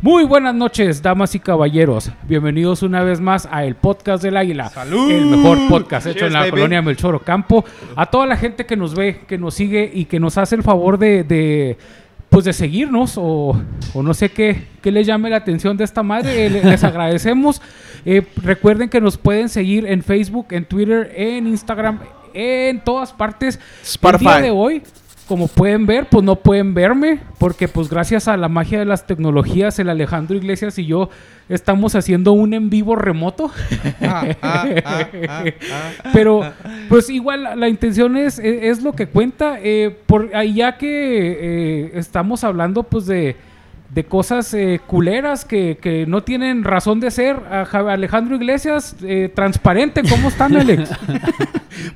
Muy buenas noches, damas y caballeros. Bienvenidos una vez más a el podcast del Águila. ¡Salud! El mejor podcast hecho Cheers, en la baby. colonia Melchor Ocampo. A toda la gente que nos ve, que nos sigue y que nos hace el favor de, de, pues de seguirnos o, o no sé qué, qué les llame la atención de esta madre. Eh, le- Les agradecemos. Eh, recuerden que nos pueden seguir en Facebook, en Twitter, en Instagram, en todas partes. Spotify. El día de hoy, como pueden ver, pues no pueden verme, porque pues gracias a la magia de las tecnologías, el Alejandro Iglesias y yo estamos haciendo un en vivo remoto. Ah, ah, ah. Pero pues igual la, la intención es, es, es lo que cuenta, eh, por ahí ya que eh, estamos hablando pues de, de cosas eh, culeras que, que no tienen razón de ser. A Ja- Alejandro Iglesias, eh, transparente, ¿cómo están Alex?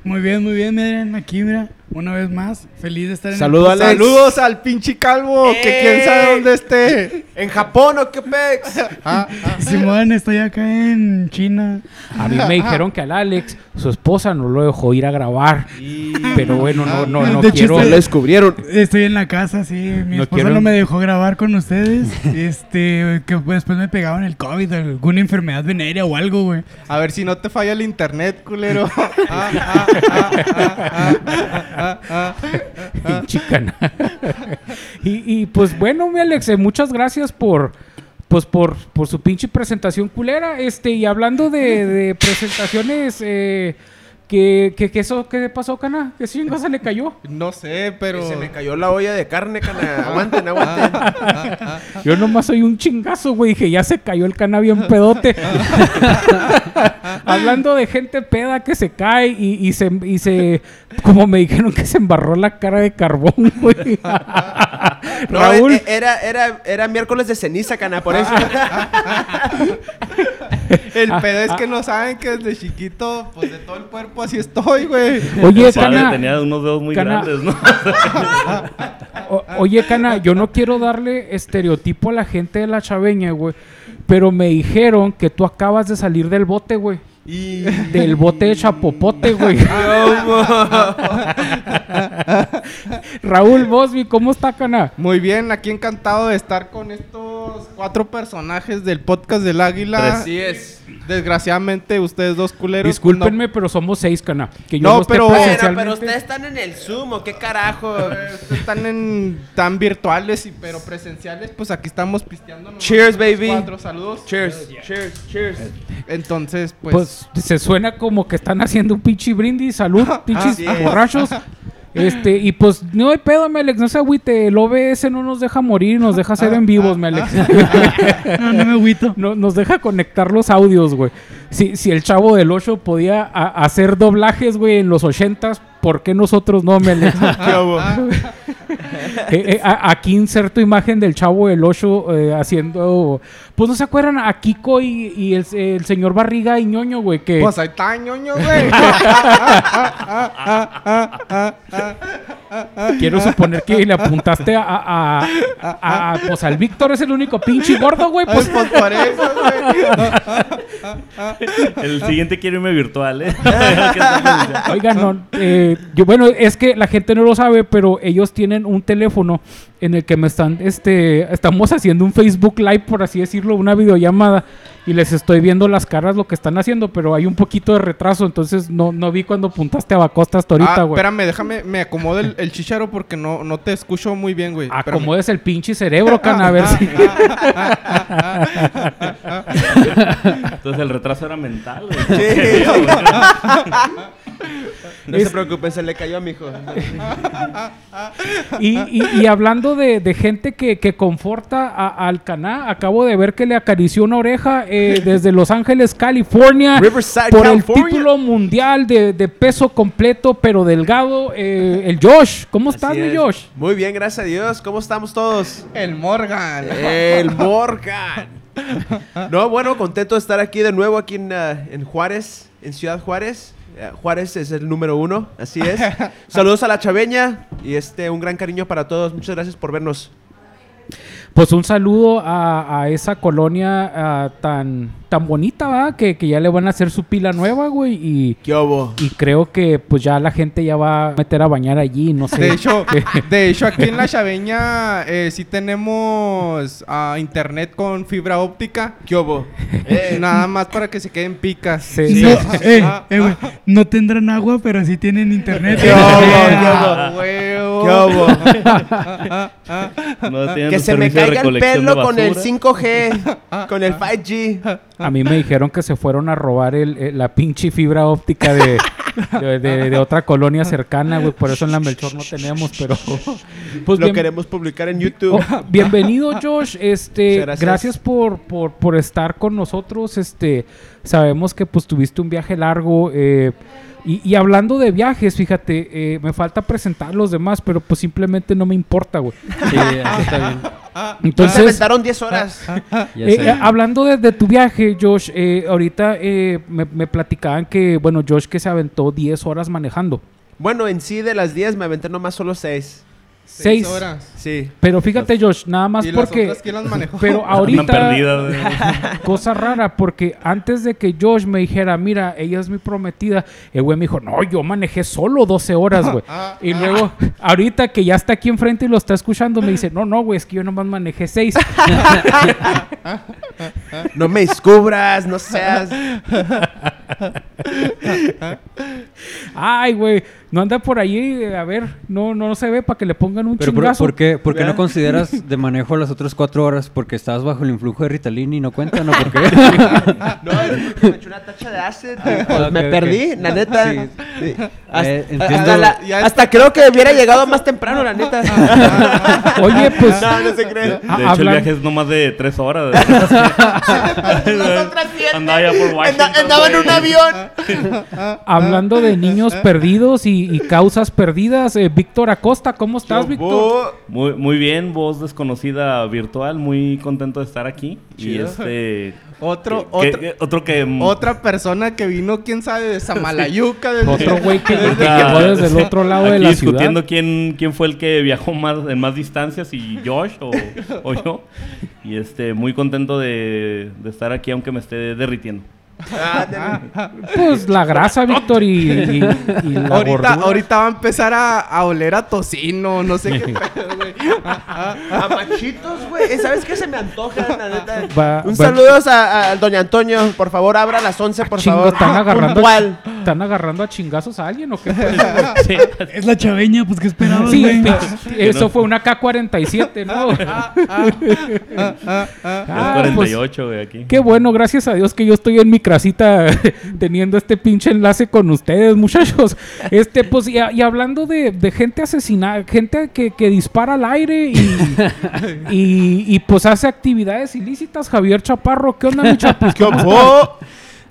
Muy bien, muy bien, miren, aquí, mira, una vez más, feliz de estar en el Saludos, podcast. Saludos al pinche calvo, que quién sabe dónde esté. ¿En Japón o qué pex? Ah, Simón, estoy acá en China. A mí me dijeron que al Alex, su esposa no lo dejó ir a grabar. Pero bueno, no, no, no De hecho, quiero... estoy- lo descubrieron. Estoy en la casa, sí, mi No esposa quiero- no me dejó grabar con ustedes. este, que después me pegaban el COVID, alguna enfermedad venérea o algo, güey. a ver si no te falla el internet, culero. Chicana. y, y, pues bueno, mi Alex, eh, muchas gracias por pues por, por su pinche presentación culera. Este, y hablando de, de presentaciones, eh, que, que, que eso, ¿qué pasó, Cana? ¿Qué chingo se le cayó? No sé, pero. Se me cayó la olla de carne, cana. Aguanten, aguanten. Yo nomás soy un chingazo, güey. Dije, ya se cayó el cana bien pedote. Hablando de gente peda que se cae y, y se, y se... Como me dijeron que se embarró la cara de carbón, güey. No, Raúl, e- era, era, era miércoles de ceniza, cana, por eso. El Ah, pedo es ah. que no saben que desde chiquito, pues de todo el cuerpo así estoy, güey. oye, Padre Cana... tenía unos dedos muy Cana- grandes, ¿no? O- oye, Cana, yo no quiero darle estereotipo a la gente de la chaveña, güey. Pero me dijeron que tú acabas de salir del bote, güey. Y... Del bote de chapopote, güey. Raúl Bosby, ¿cómo está, Cana? Muy bien, aquí encantado de estar con estos cuatro personajes del podcast del Águila. Así es. Desgraciadamente, ustedes dos culeros. Discúlpenme, pero somos seis, Cana. Que yo No, pero- Bueno, pero ustedes están en el Zoom, ¿o qué carajo? ustedes están en tan virtuales y pero presenciales, pues aquí estamos pisteando. Cheers, baby. Cuatro saludos. Cheers, cheers, cheers. Entonces, pues, Pues se suena como que están haciendo un pinche brindis. Salud, pinches borrachos. Este, y pues no hay pedo, me Alex, no se agüite. El OBS no nos deja morir, nos deja hacer en vivos, me Alex. No, no me agüito. No- nos deja conectar los audios, güey. Si, si el chavo del 8 podía a- hacer doblajes, güey, en los 80s, ¿por qué nosotros no, me? Eh, eh, a- aquí inserto imagen del chavo del 8 eh, haciendo. Pues no se acuerdan a Kiko y, y el, el señor Barriga y ñoño, güey, que. pues ahí está ñoño, güey. Quiero suponer que le apuntaste a, a, a- a- pues al Víctor es el único pinche gordo, güey. Pues, pues por eso, güey. El siguiente quiere irme virtual, ¿eh? Oigan, no, eh, yo, bueno, es que la gente no lo sabe, pero ellos tienen un teléfono en el que me están, este, estamos haciendo un Facebook Live, por así decirlo, una videollamada, y les estoy viendo las caras lo que están haciendo, pero hay un poquito de retraso, entonces no, no vi cuando apuntaste a Bacosta hasta ahorita, Ah, güey. espérame, déjame, me acomodo el, el chicharo porque no, no te escucho muy bien, güey. Acomodes el pinche cerebro, cana, a ver si... Entonces el retraso era mental, güey. Sí. No Es- se preocupen, se le cayó a mi hijo. Y, y- y hablando de, de gente que, que conforta a- al Caná, acabo de ver que le acarició una oreja eh, desde Los Ángeles, California, Riverside, por California. el título mundial de, de peso completo pero delgado, eh, el Josh. ¿Cómo estás, mi. Josh? Muy bien, gracias a Dios. ¿Cómo estamos todos? El Morgan. El Morgan. No, bueno, contento de estar aquí de nuevo, aquí en, ah, en Juárez, en Ciudad Juárez. Eh, Juárez es el número uno, así es. Saludos a la chaveña y este un gran cariño para todos. Muchas gracias por vernos. Pues un saludo a, a esa colonia ah, tan, tan bonita, ¿va? Que, que ya le van a hacer su pila nueva, güey. Y, ¿Qué hubo? y creo que pues ya la gente ya va a meter a bañar allí, no sé. De hecho, de hecho aquí en la Chaveña eh, sí tenemos ah, internet con fibra óptica. ¿Qué hubo? Eh, nada más para que se queden picas. Sí, No, sí. eh, Ah, eh, güey, no tendrán agua, pero sí tienen internet. ¿Qué hubo? ¿Qué huevo. ¿Qué hubo? No tienen Que se me caiga el pelo con el basura. 5G, con el 5G. A mí me dijeron que se fueron a robar el, el- la pinche fibra óptica de, de, de- de otra colonia cercana, güey. Por eso en la Melchor no tenemos, pero... Pues Lo bien- queremos publicar en YouTube. Oh, bienvenido, Josh. Este, gracias, gracias. por, por, por estar con nosotros. Este, sabemos que pues tuviste un viaje largo. eh, y, y hablando de viajes, fíjate, eh, me falta presentar los demás, pero pues simplemente no me importa, güey. Sí, así está bien. Se Entonces, aventaron 10 horas. Ya eh, eh, hablando de, de tu viaje, Josh, eh, ahorita eh, me, me platicaban que, bueno, Josh que se aventó 10 horas manejando. Bueno, en sí de las 10 me aventé nomás solo 6. Seis. horas. Sí. Pero fíjate, Josh, nada más ¿Y las porque... otras quién las manejó? Pero ahorita... perdidas, güey. Cosa rara, porque antes de que Josh me dijera, mira, ella es mi prometida, el güey me dijo, no, yo manejé solo 12 horas, güey. Ah, y luego, ahorita que ya está aquí enfrente y lo está escuchando, me dice, no, no, güey, es que yo nomás manejé 6. No me descubras, no seas. Ay, güey, no anda por ahí, eh, a ver, no, no se ve para que le pongan un Pero por, chingazo. ¿por qué, por qué no consideras de manejo las otras cuatro horas? ¿Porque estabas bajo el influjo de Ritalin y no cuentan o por qué? No, es porque me eché una tacha de ok, me perdí, la neta. Sí. Sí. Hasta, Eh, hasta la- creo que hubiera llegado más temprano, la neta. Oye, pues, No, no se cree. Ah, De hecho, hablan- el viaje es nomás de tres horas. Andaba ya por Washington. Andaba en avión. hablando de niños perdidos y, y causas perdidas, eh, Víctor Acosta, ¿cómo estás, Víctor? Muy, muy bien, voz desconocida virtual, muy contento de estar aquí. Y este. Otro, que- otro, que- otro que. mm, otra persona que vino, quién sabe, de Samalayuca. De Otro güey que, que llegó desde el otro lado de la discutiendo ciudad. quién, quién fue el que viajó más en más distancias, si Josh o, o yo. Y este, muy contento de, de estar aquí, aunque me esté derritiendo. Ah, Pues la grasa, Víctor, y, y- y la ahorita, gordura. ahorita va a empezar a, a oler a tocino, no sé qué pedo, güey. A machitos, güey. ¿Sabes qué se me antoja, la neta? Va- Un va- saludo a, a Doña Antonio. Por favor, abra a las 11, por Chingo, favor. ¿están agarrando, Puntual. ¿Están agarrando a chingazos a alguien o qué? fue? Sí. Es la chaveña, pues ¿qué esperabas, Sí, güey? eso fue una K-47, ¿no? Ah, Ah, Es pues, 48, güey, aquí. Qué bueno, gracias a Dios que yo estoy en mi casita teniendo este pinche enlace con ustedes, muchachos. Este, pues, y, a- y hablando de, de gente asesinada, gente que, que dispara al aire y, y, y, pues hace actividades ilícitas, Javier Chaparro, ¿qué onda, mi chapis? ¿Qué?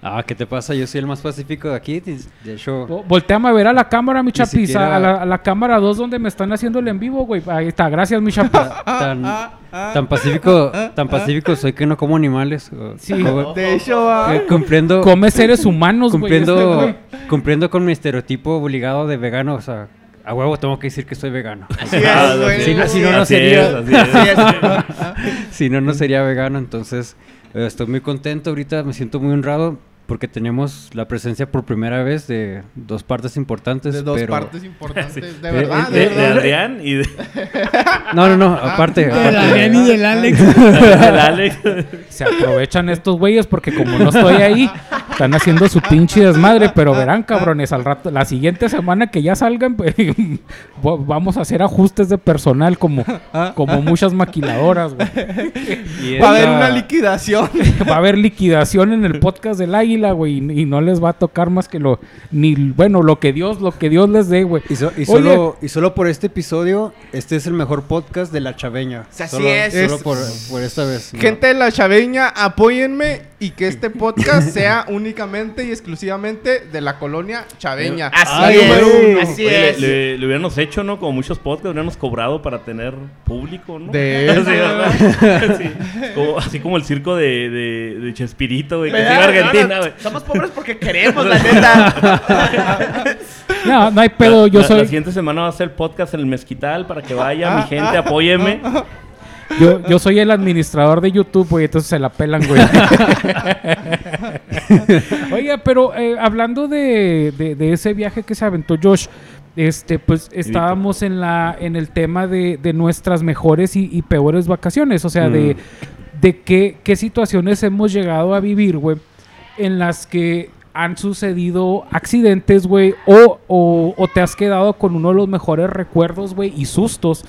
Ah, ¿qué te pasa? Yo soy el más pacífico de aquí. De hecho, Vo- Volteame a ver a la cámara, mi chapis, siquiera- a, la, a la cámara 2 donde me están haciendo el en vivo, güey. Ahí está, gracias, mi chapis. tan, tan pacífico, tan pacífico soy que no como animales. Sí. como- De hecho, va. eh, cumpliendo, Come seres humanos, güey. este cumpliendo, güey. cumpliendo con mi estereotipo obligado de vegano. O sea, a huevo tengo que decir que soy vegano. Así Ah. Si no- si no, sería- si no, no sería vegano. Entonces, eh, estoy muy contento ahorita, me siento muy honrado porque tenemos la presencia por primera vez de dos partes importantes. De dos pero- partes importantes. De Eh, verdad, eh, de De, de verdad. Adrián y de, No, no, no, aparte. Del aparte. Adrián y del Alex. del Alex. Se aprovechan estos güeyes porque como no estoy ahí, están haciendo su pinche desmadre, pero verán, cabrones, al rato, la siguiente semana que ya salgan, pues, vamos a hacer ajustes de personal como, como muchas maquiladoras, güey. Y Va a haber una liquidación. Va a haber liquidación en el podcast del Águila, güey, y, y no les va a tocar más que lo, ni, bueno, lo que Dios, lo que Dios les dé, güey. Y, so- y Oye. solo, y solo por este episodio, este es el mejor podcast de la chaveña. Así solo, es. Solo Es- por, por esta vez. ¿no? Gente de la chaveña, apóyenme y que este podcast sea únicamente y exclusivamente de la colonia chaveña. Así es. uno. Así Oye, es. le, le- le hubiéramos hecho, ¿no? Como muchos podcasts, hubiéramos cobrado para tener público, ¿no? De Sí, eso. ¿verdad? Sí. Como- así como el circo de, de, de Chespirito, güey, que se iba a ¿Verdad? Argentina, güey. Somos pobres porque queremos, la neta. No, no hay pedo, yo La- soy... La siguiente semana va a ser podcast en el Mezquital para que vaya mi gente, apóyeme. Yo, yo soy el administrador de YouTube, güey, entonces se la pelan, güey. Oiga, pero eh, hablando de, de- de ese viaje que se aventó Josh, este, pues estábamos en la, en el tema de, de nuestras mejores y, y peores vacaciones. O sea, de, de qué, qué situaciones hemos llegado a vivir, güey, en las que han sucedido accidentes, güey, o, o, o te has quedado con uno de los mejores recuerdos, güey, y sustos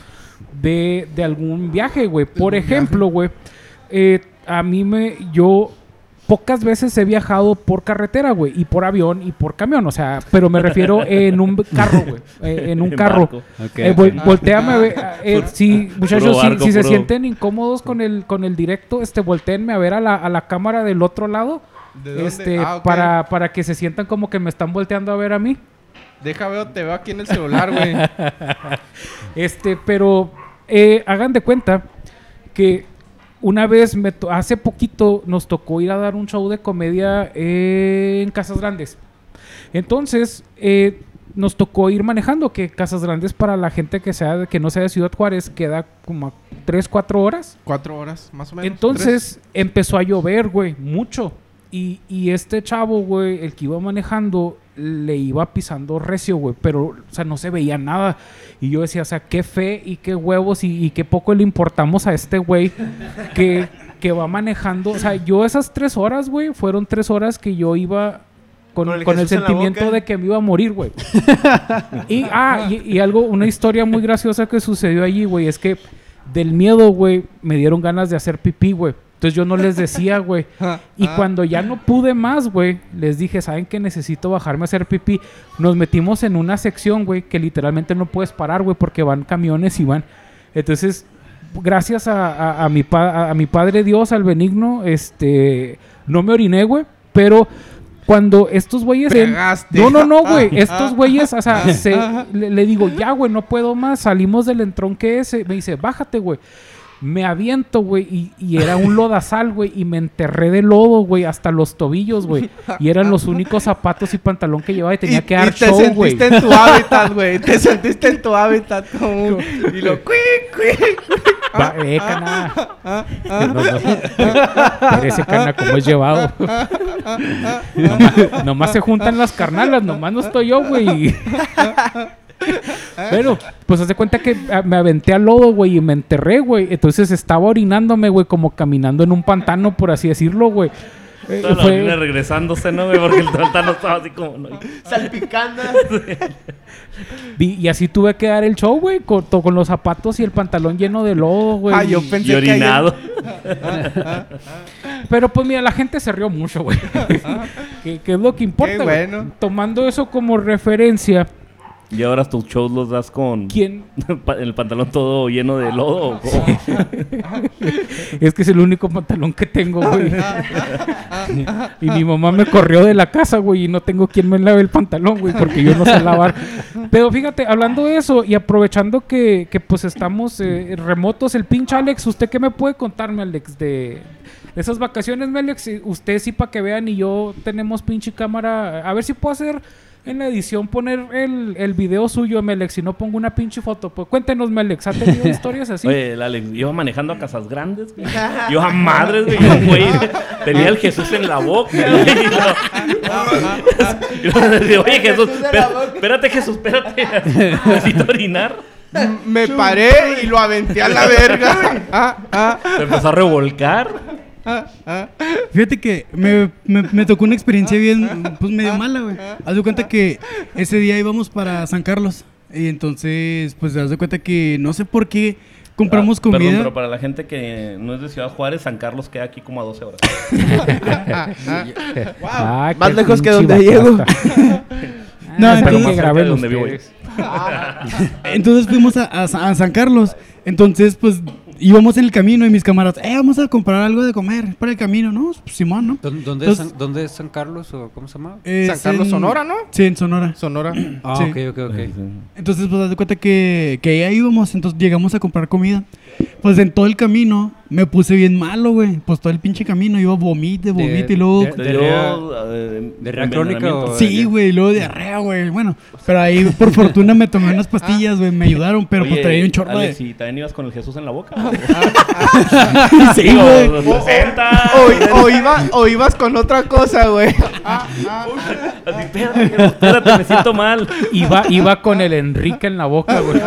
de, de algún viaje, güey. Por ejemplo, güey, eh, a mí me, yo pocas veces he viajado por carretera, güey, y por avión y por camión, o sea, pero me refiero en un carro, güey, eh, en un En carro. Eh, vol- ok. voltéame a ver, eh, si, muchachos, si- si, se sienten incómodos con el, con el directo, este, volteenme a ver a la, a la cámara del otro lado, ¿De dónde? este, Ah, para, para que se sientan como que me están volteando a ver a mí. Deja veo, te veo aquí en el celular, güey. Este, pero eh, hagan de cuenta que una vez, me hace poquito, nos tocó ir a dar un show de comedia en Casas Grandes. Entonces, eh, nos tocó ir manejando, que Casas Grandes para la gente que sea que no sea de Ciudad Juárez queda como a 3, 4 horas. Cuatro horas, más o menos. Entonces empezó a llover, güey, mucho. Y, y este chavo, güey, el que iba manejando, le iba pisando recio, güey. Pero, o sea, no se veía nada. Y yo decía, o sea, qué fe y qué huevos y, y qué poco le importamos a este güey que, que va manejando. O sea, yo esas tres horas, güey, fueron tres horas que yo iba con, Con el con sentimiento de que me iba a morir, güey. y, ah, y, y algo, una historia muy graciosa que sucedió allí, güey, es que del miedo, güey, me dieron ganas de hacer pipí, güey. Entonces yo no les decía, güey. Y Ah. cuando ya no pude más, güey, les dije, ¿saben que necesito bajarme a hacer pipí? Nos metimos en una sección, güey, que literalmente no puedes parar, güey, porque van camiones y van. Entonces, gracias a, a- a mi, pa- a, a mi Padre Dios, al benigno, este, no me oriné, güey, pero cuando estos güeyes... No, no, no, güey. Ah, Estos ah, güeyes, o sea, ah, se- ah. le, le digo, ya, güey, no puedo más. Salimos del entronque ese. Me dice, bájate, güey. Me aviento, güey, y, y era un lodazal, güey, y me enterré de lodo, güey, hasta los tobillos, güey. Y eran los únicos zapatos y pantalón que llevaba y tenía y, que dar te show, güey. sentiste en tu hábitat, güey. Te sentiste en tu hábitat como. Y lo... Cui, cui. Va, eh, cana. No, no. Parece cana como es llevado. nomás, nomás se juntan las carnalas, nomás no estoy yo, güey. Pero, pues hace cuenta que ah, me aventé al lodo, güey, y me enterré, güey. Entonces estaba orinándome, güey, como caminando en un pantano, por así decirlo, güey. Eh, Toda la fue- regresándose, ¿no, güey? Porque el pantano estaba así como... ¿no? Salpicando. y así tuve que dar el show, güey, con, con los zapatos y el pantalón lleno de lodo, güey. Ah, yo y- pensé Y que ahí- orinado. Pero pues mira, la gente se rió mucho, güey. que, que es lo que importa, Qué güey. bueno. Tomando eso como referencia, Y ahora tus shows los das con ¿quién? el pantalón todo lleno de lodo. Es que es el único pantalón que tengo, güey. y mi mamá me corrió de la casa, güey, y no tengo quien me lave el pantalón, güey, porque yo no sé lavar. Pero fíjate, hablando de eso y aprovechando que, que, pues estamos eh, remotos, el pinche Alex, ¿usted qué me puede contarme, Alex, de, de esas vacaciones, Alex? Usted sí para que vean y yo tenemos pinche cámara. A ver si puedo hacer en la edición poner el, el video suyo, Melex, si no pongo una pinche foto. Pues cuéntenos, Melex, ¿ha tenido historias así? Oye, el Alex iba manejando a casas grandes, güey. Iba a madres, güey. Yo, güey, tenía el Jesús en la boca. güey, y lo- y Oye, Jesús, espérate, Jesús, espérate. Necesito orinar. Me paré y lo aventé a la verga. Ah, ah, Se empezó a revolcar. Fíjate que me, me- me tocó una experiencia bien, pues medio mala, güey. Haz de cuenta que ese día íbamos para San Carlos. Y entonces, pues, haz de cuenta que no sé por qué compramos Ah, comida. Perdón, pero para la gente que no es de Ciudad Juárez, San Carlos queda aquí como a 12 horas. Ah, Más lejos que donde llego. No, Ah, entonces- de donde vivo. Entonces fuimos a, a Sa- a San Carlos. Entonces, pues, íbamos en el camino y mis camaradas, eh, vamos a comprar algo de comer para el camino, ¿no? Pues, Simón, ¿no? ¿Dó- ¿Dónde, es Entonces- San, ¿Dónde es San Carlos o cómo se llama? Es San Carlos, en- Sonora, ¿no? Sí, en Sonora. Sonora. Ah, Sí. ok, ok, ok. Entonces, pues, haz de cuenta que, que ahí íbamos, entonces llegamos a comprar comida. Pues en todo el camino me puse bien malo, güey. Pues todo el pinche camino iba vomite, vomite y luego... de- Diarrea- eh, diarrea crónica o- Sí, güey, y luego diarrea, güey. Bueno, pero ahí por fortuna me tomé unas pastillas, güey, me ayudaron, pero pues Oye, traía un chorro Alex, de... ¿y también ibas con el Jesús en la boca? Sí, güey. 60. O, o iba- o ibas con otra cosa, güey. Así, espérate, espérate, me siento mal. Iba, iba con el Enrique en la boca, güey.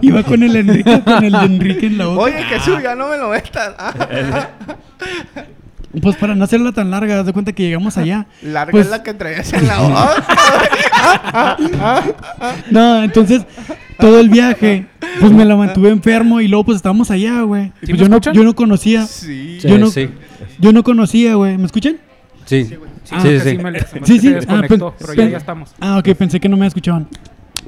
Iba con el Enrique, con el Enrique en la boca. Oye, Jesús, ya no me lo metas. Pues para no hacerla tan larga, haz de cuenta que llegamos allá. larga Pues- es la que traías en la boca. No, entonces todo el viaje, pues me la mantuve enfermo y luego pues estábamos allá, güey. Y, ¿Sí pues, yo no, yo no conocía, Sí. Sí, yo no, sí. yo no conocía, güey. ¿Me escuchan? Sí, sí, Ah, sí. que sí. sí, me, se me Sí, sí. desconectó, Ah, pero ya, ya estamos. Ah, ok, pensé que no me escuchaban.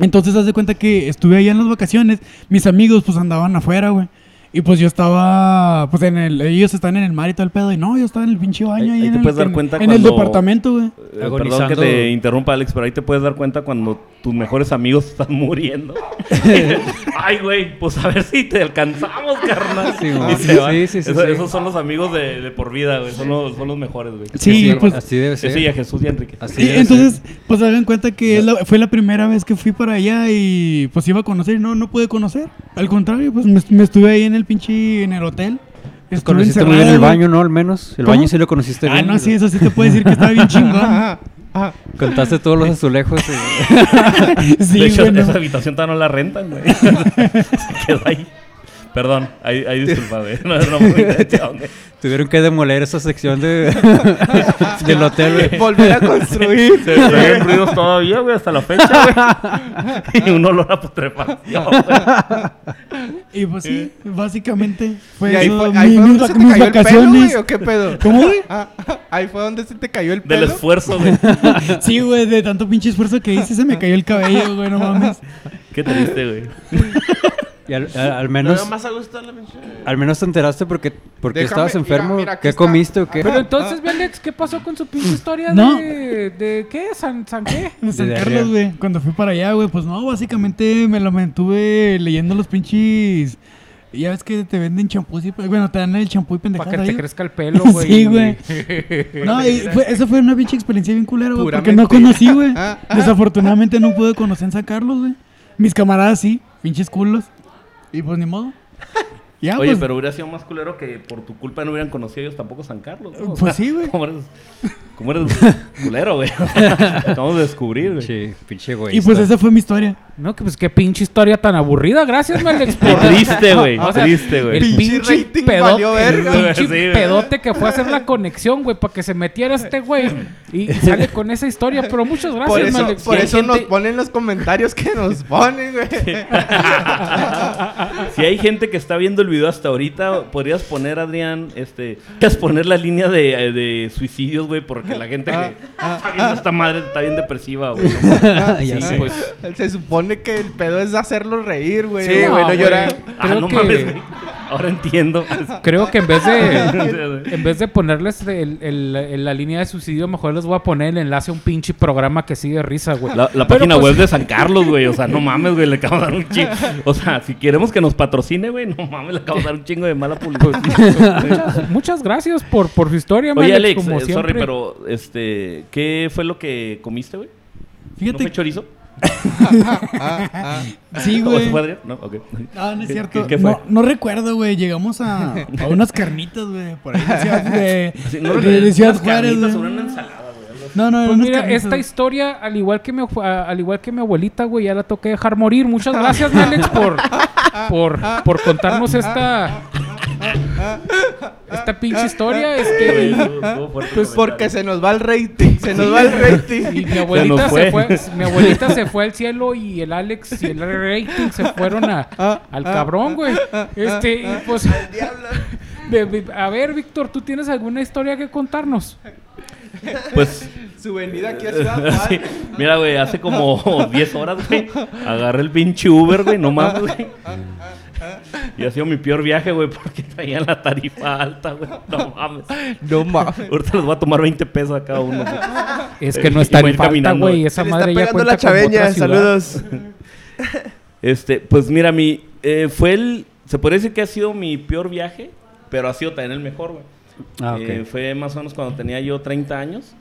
Entonces, haz de cuenta que estuve allá en las vacaciones. Mis amigos, pues, andaban afuera, güey. Y pues yo estaba, pues en el, ellos están en el mar y todo el pedo. Y no, yo estaba en el pinche baño Ahí- ahí, ahí en, te el, puedes dar en- cuenta en el departamento, güey. Eh, Perdón que te interrumpa, Alex, pero ahí te puedes dar cuenta cuando tus mejores amigos están muriendo. Ay, güey, pues a ver si te alcanzamos, carnal. Sí, Y. Sí, sí, sí, Eso- sí. Esos son los amigos de, de por vida, güey. Son los, son los mejores, güey. Sí, Sí, pues- así debe ser. Sí, a Jesús y a Enrique. Así Y debe entonces, ser. pues hagan cuenta que la- fue la primera vez que fui para allá y pues iba a conocer y no, no pude conocer. Al contrario, pues me, me estuve ahí en el pinche, en el hotel. Estuve Conociste muy bien el baño, ¿no? Al menos. El ¿Cómo? baño sí lo conociste Ah, bien. no, sí, eso sí te puedo decir que estaba bien chingón. Contaste todos los azulejos. y- sí, de hecho, esa habitación todavía no la rentan, güey. Se quedó ahí. Perdón, ahí, ahí disculpa, güey. No, no. Tuvieron que demoler esa sección de del hotel, güey. Volver a construir. Se ven ruidos todavía, güey, hasta la fecha, güey. Y un olor a putrefacción, güey. Y pues sí, básicamente fue y ahí eso, fue, ahí mi- fue mis, donde se te cayó el pelo, güey, o qué pedo. ¿Cómo, güey? Ah, ahí fue donde se te cayó el Del pelo. esfuerzo, güey. Sí, güey, de tanto pinche esfuerzo que hice se me cayó el cabello, güey, no mames. Qué triste, güey. Y al, al- al No menos, veo más a gusto la mención. al menos te enteraste porque, porque Déjame- estabas enfermo. mira, ¿Qué está. comiste o qué? Pero entonces, Alex, ¿qué pasó con su pinche historia No. de, de qué? ¿San, San qué? En San De Carlos, güey, cuando fui para allá, güey, pues no, básicamente me lo mantuve leyendo los pinches... Ya ves que te venden champús y... Bueno, te dan el champú y Para pendejadas que te crezca el pelo, güey. Sí, güey. No, y fue, esa fue una pinche experiencia bien culera, güey, porque no conocí, güey. Ah, ah. Desafortunadamente no pude conocer en San Carlos, güey. Mis camaradas sí, pinches culos. Y pues ni modo. Ya, Oye, pues, pero hubiera sido más culero que por tu culpa no hubieran conocido ellos tampoco San Carlos. ¿no? Pues sea, sí, güey. ¿Cómo eres, cómo eres culero, güey? Acabamos de descubrir, güey. Sí, pinche güey. Y pues esa fue mi historia. No, que pues qué pinche historia tan aburrida. Gracias, Alex. Qué triste, güey. O sea, Triste, güey. El Pinche pinche, rating pedote, el verga. pinche Sí, güey. pedote que fue a hacer la conexión, güey, para que se metiera este güey. Y, sale con esa historia. Pero muchas gracias, Por eso, por eso nos gente- ponen los comentarios que nos ponen, güey. Si hay gente que está viendo el video hasta ahorita, podrías poner, Adrián, este, podrías poner la línea de, de suicidios, güey, porque la gente que está viendo esta madre está bien depresiva, güey. ya Sí, sé. pues, Se supone que el pedo es hacerlo reír, güey. Sí, güey, no llorar. Ah, Creo no que- mames, güey. Ahora entiendo. Creo que en vez de en vez de ponerles el- el- el- la línea de suicidio, mejor les voy a poner el enlace a un pinche programa que sigue risa, güey. La, página pues, web de San Carlos, güey. O sea, no mames, güey. Le acabo de dar un chingo. O sea, si queremos que nos patrocine, güey, no mames, le acabo de dar un chingo de mala publicidad. Muchas, muchas gracias por, por su historia, Oye, Alex, Alex, como eh, sorry, pero, este, ¿qué fue lo que comiste, güey? ¿No Fíjate, fue chorizo? sí, ¿O güey. se fue Adrián? No, ok. Ah, no es ¿Qué- cierto. qué- qué fue? No, no recuerdo, güey. Llegamos a, a unas carnitas, güey. Por ahí de Sí, no, de- de Ciudad unas Juárez, sobre una ensalada, güey. No, no, Pues mira, carnitas. esta historia, al igual que mi, al igual que mi abuelita, güey, ya la toqué dejar morir. Muchas gracias, Alex, por, por, por contarnos esta esta pinche historia. Este, Pues porque se nos va el rating. Se nos va el rating. y mi abuelita se fue. fue, mi abuelita se fue al cielo y el Alex y el rating se fueron a, al cabrón, güey. Este, y pues a ver, Víctor, ¿tú tienes alguna historia que contarnos? Pues, Su venida aquí a Ciudad sí. Mira, güey, hace como 10 horas, güey, agarré el pinche Uber, güey, no mames, güey. Y ha sido mi peor viaje, güey, porque traía la tarifa alta, güey. No mames. No mames. Ahorita les voy a tomar 20 pesos a cada uno. Es que no Y está voy a en ir falta, caminando. güey. Esa Se le está madre ya cuenta la chaveña. Saludos. Este, pues mira, mi. eh, fue el. se puede decir que ha sido mi peor viaje, pero ha sido también el mejor, güey. Ah. Eh, fue más o menos cuando tenía yo 30 años.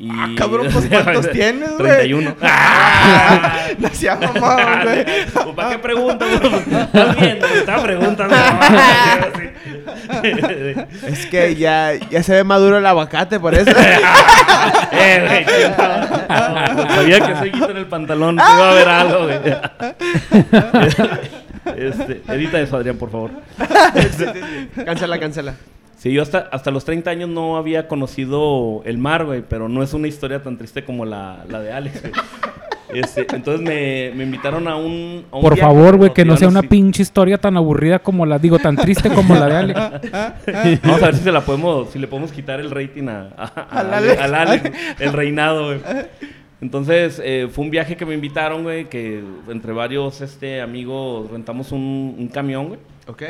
Y... Ah, cabrón, pues, ¿cuántos tienes, güey? 31. Ah, no sea mamón, güey. Pues, ¿Para qué preguntas? Estás viendo, me estaba preguntando. Es que ya, ya se ve maduro el aguacate, por eso. eh, güey. Sabía que soy en el pantalón. Te iba a ver algo, güey. Este, edita eso, Adrián, por favor. cancela, cancela. Sí, yo hasta, hasta los 30 años no había conocido el mar, güey, pero no es una historia tan triste como la, la de Alex, güey. Este, entonces me, me invitaron a un, a un Por viaje, favor, güey, que no sea una pinche historia tan aburrida como la, digo, tan triste como la de Alex. Vamos a ver si se la podemos, si le podemos quitar el rating a, a- al, Alex. al Alex, el reinado, güey. Entonces, eh, fue un viaje que me invitaron, güey, que entre varios este, amigos rentamos un, un camión, güey. ¿Ok?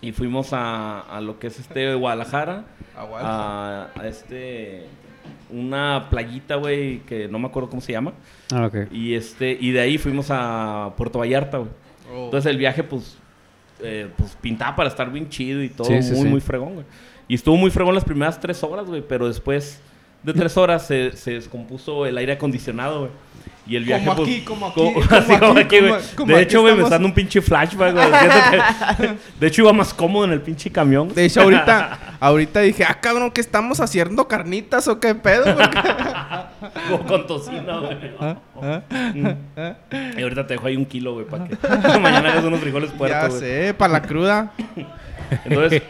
Y fuimos a, a lo que es este Guadalajara. A Guadalajara. A, a este una playita, güey, que no me acuerdo cómo se llama. Ah, ok. Y este y de ahí fuimos a Puerto Vallarta, güey. Oh. Entonces el viaje pues eh, pues pintaba para estar bien chido y todo, Sí, sí, muy sí. muy fregón, güey. Y estuvo muy fregón las primeras tres horas, güey, pero después de tres horas se, se descompuso el aire acondicionado, güey. Y el viaje, Como pues, aquí, como aquí, como- así como aquí, güey. De hecho, güey, me está dando un pinche flashback, güey. Que- De hecho, iba más cómodo en el pinche camión. De hecho, ahorita, ahorita dije, ah, cabrón, ¿qué estamos haciendo? ¿Carnitas o qué pedo? Como con tocino, güey. ¿Ah? Mm. Y ahorita te dejo ahí un kilo, güey, para que mañana hagas unos frijoles ya puertos, güey. sé, para la cruda. Entonces,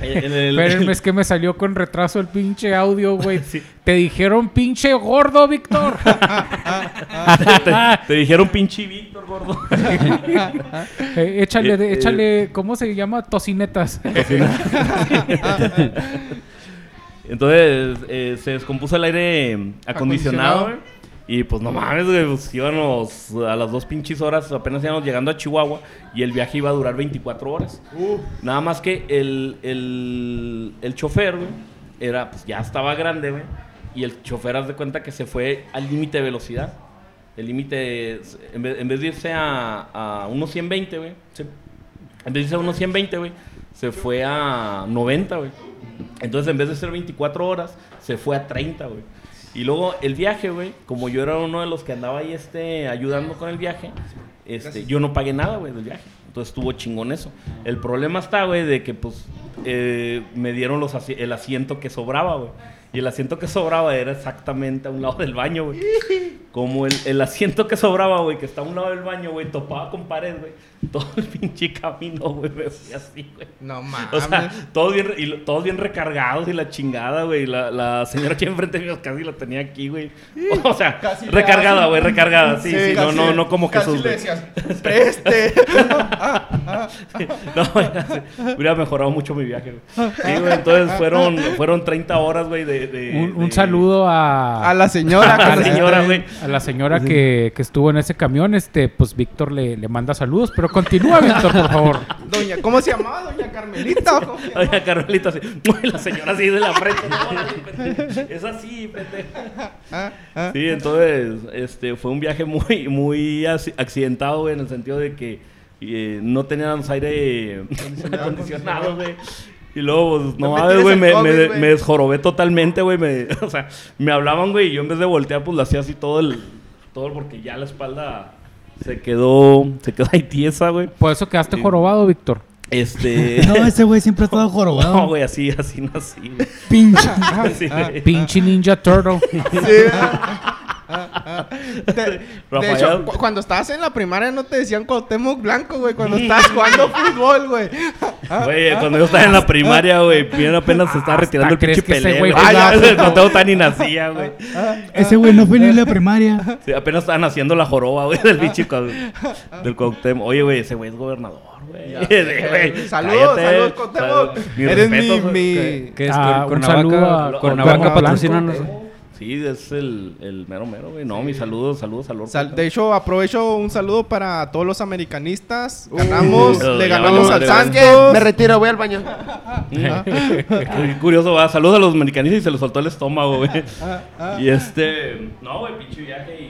el... Espérenme, es que me salió con retraso el pinche audio, güey. Sí. Te dijeron pinche gordo, Víctor. te, te dijeron pinche Víctor, gordo. Eh, échale, Eh, eh. échale, ¿cómo se llama? Tocinetas. Entonces, eh, se descompuso el aire acondicionado, Acondicionado. Y pues no mames, güey, pues íbamos a las dos pinches horas, apenas íbamos llegando a Chihuahua y el viaje iba a durar 24 horas. Nada más que el, el, el chofer, güey, era, pues ya estaba grande, güey. Y el chofer, haz de cuenta que se fue al límite de velocidad. El límite, en vez, en vez de irse a, a unos 120, güey. se- en vez de irse a unos 120, güey, se fue a 90, güey. Entonces, en vez de ser 24 horas, se fue a 30, güey. Y luego el viaje, güey, como yo era uno de los que andaba ahí este, ayudando con el viaje, este, yo no pagué nada, güey, del viaje. Entonces estuvo chingón eso. El problema está, güey, de que pues eh, me dieron los asi- el asiento que sobraba, güey. Y el asiento que sobraba era exactamente a un lado del baño, güey. Como el, el asiento que sobraba, güey, que está a un lado del baño, güey, topaba con pared, güey. Todo el pinche camino, güey, me fui así, güey. No mames. O sea, todos bien, y todos bien recargados y la chingada, güey. La, la señora aquí enfrente mío casi la tenía aquí, güey. O sea, Casi recargada, güey, recargada. Sí, sí, no, casi no, le- no como casi Jesús, le güey. decías, preste. No, ya sé. hubiera mejorado mucho mi viaje, güey. Sí, güey, entonces fueron, fueron 30 horas, güey, de, de- Un, un de- saludo a, A la señora. a la que- señora, güey. A la señora que, que estuvo en ese camión. Este, pues Víctor le, le manda saludos. Pero continúa, Víctor, por favor. Doña, ¿cómo se llamaba? Doña Carmelita. Doña Carmelita así. La señora así de la frente. No, es así, pendejo. Ah, ah. Sí, entonces, este, fue un viaje muy, muy ac- accidentado, güey, en el sentido de que eh, no teníamos aire acondicionado, güey. Y luego, pues, no No me mames, güey, el me, me, me desjorobé totalmente, güey. me- O sea, me hablaban, güey, y yo en vez de voltear, pues, lo hacía así todo el... Todo porque ya la espalda se quedó... Se quedó ahí tiesa, güey. Por eso quedaste Sí. jorobado, Víctor. Este... No, ese güey siempre ha estado jorobado. No, güey, así, así nací, güey. Pinche. Güey. Pinche Ninja Turtle. Sí. Ah, ah. De, hecho, cu- cuando estabas en la primaria no te decían Cuauhtémoc Blanco, güey. Cuando estabas jugando fútbol, güey. Güey, cuando yo estaba en la primaria, güey, bien apenas se estaba retirando el ¿crees pinche Pelé, güey Ah, no tengo tan ni nacía, güey. Ese güey no fue ni en la primaria. Sí, apenas estaban haciendo la joroba, güey, del pinche del Cuauhtémoc. Oye, güey, ese güey es gobernador, güey, Saludos, saludos, Cuauhtémoc. Eres mi, mi... ¿Qué es? Ah, Cuernavaca Cuernavaca patrocínanos. Sí, es el, el mero mero, güey. No, mis saludos, saludos al. Sal- de hecho, aprovecho un saludo para todos los americanistas. Ganamos, Uh, le ya ganamos al Santos. Me retiro, voy al baño. Qué curioso, va. Saludos a los americanistas y se les soltó el estómago, güey. Y este. No, güey, pinche viaje y.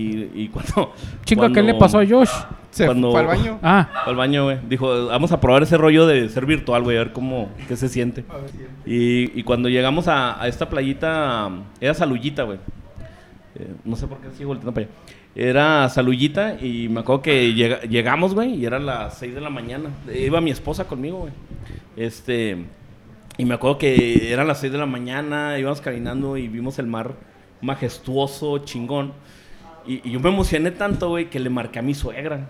Y, y cuando... Chinga, ¿qué le pasó a Josh? Se Cuando- fue al baño. Ah, Al baño, güey. Dijo, vamos a probar ese rollo de ser virtual, güey, a ver cómo, qué se siente. Y, y cuando llegamos a, a esta playita, era Saluyita, güey. Eh, no sé por qué sigo volteando para allá. Era Saluyita y me acuerdo que llega- llegamos, güey, y eran las 6 de la mañana. Iba mi esposa conmigo, güey. Este... Y me acuerdo que eran las 6 de la mañana, íbamos caminando y vimos el mar majestuoso, chingón. Y, y yo me emocioné tanto, güey, que le marqué a mi suegra.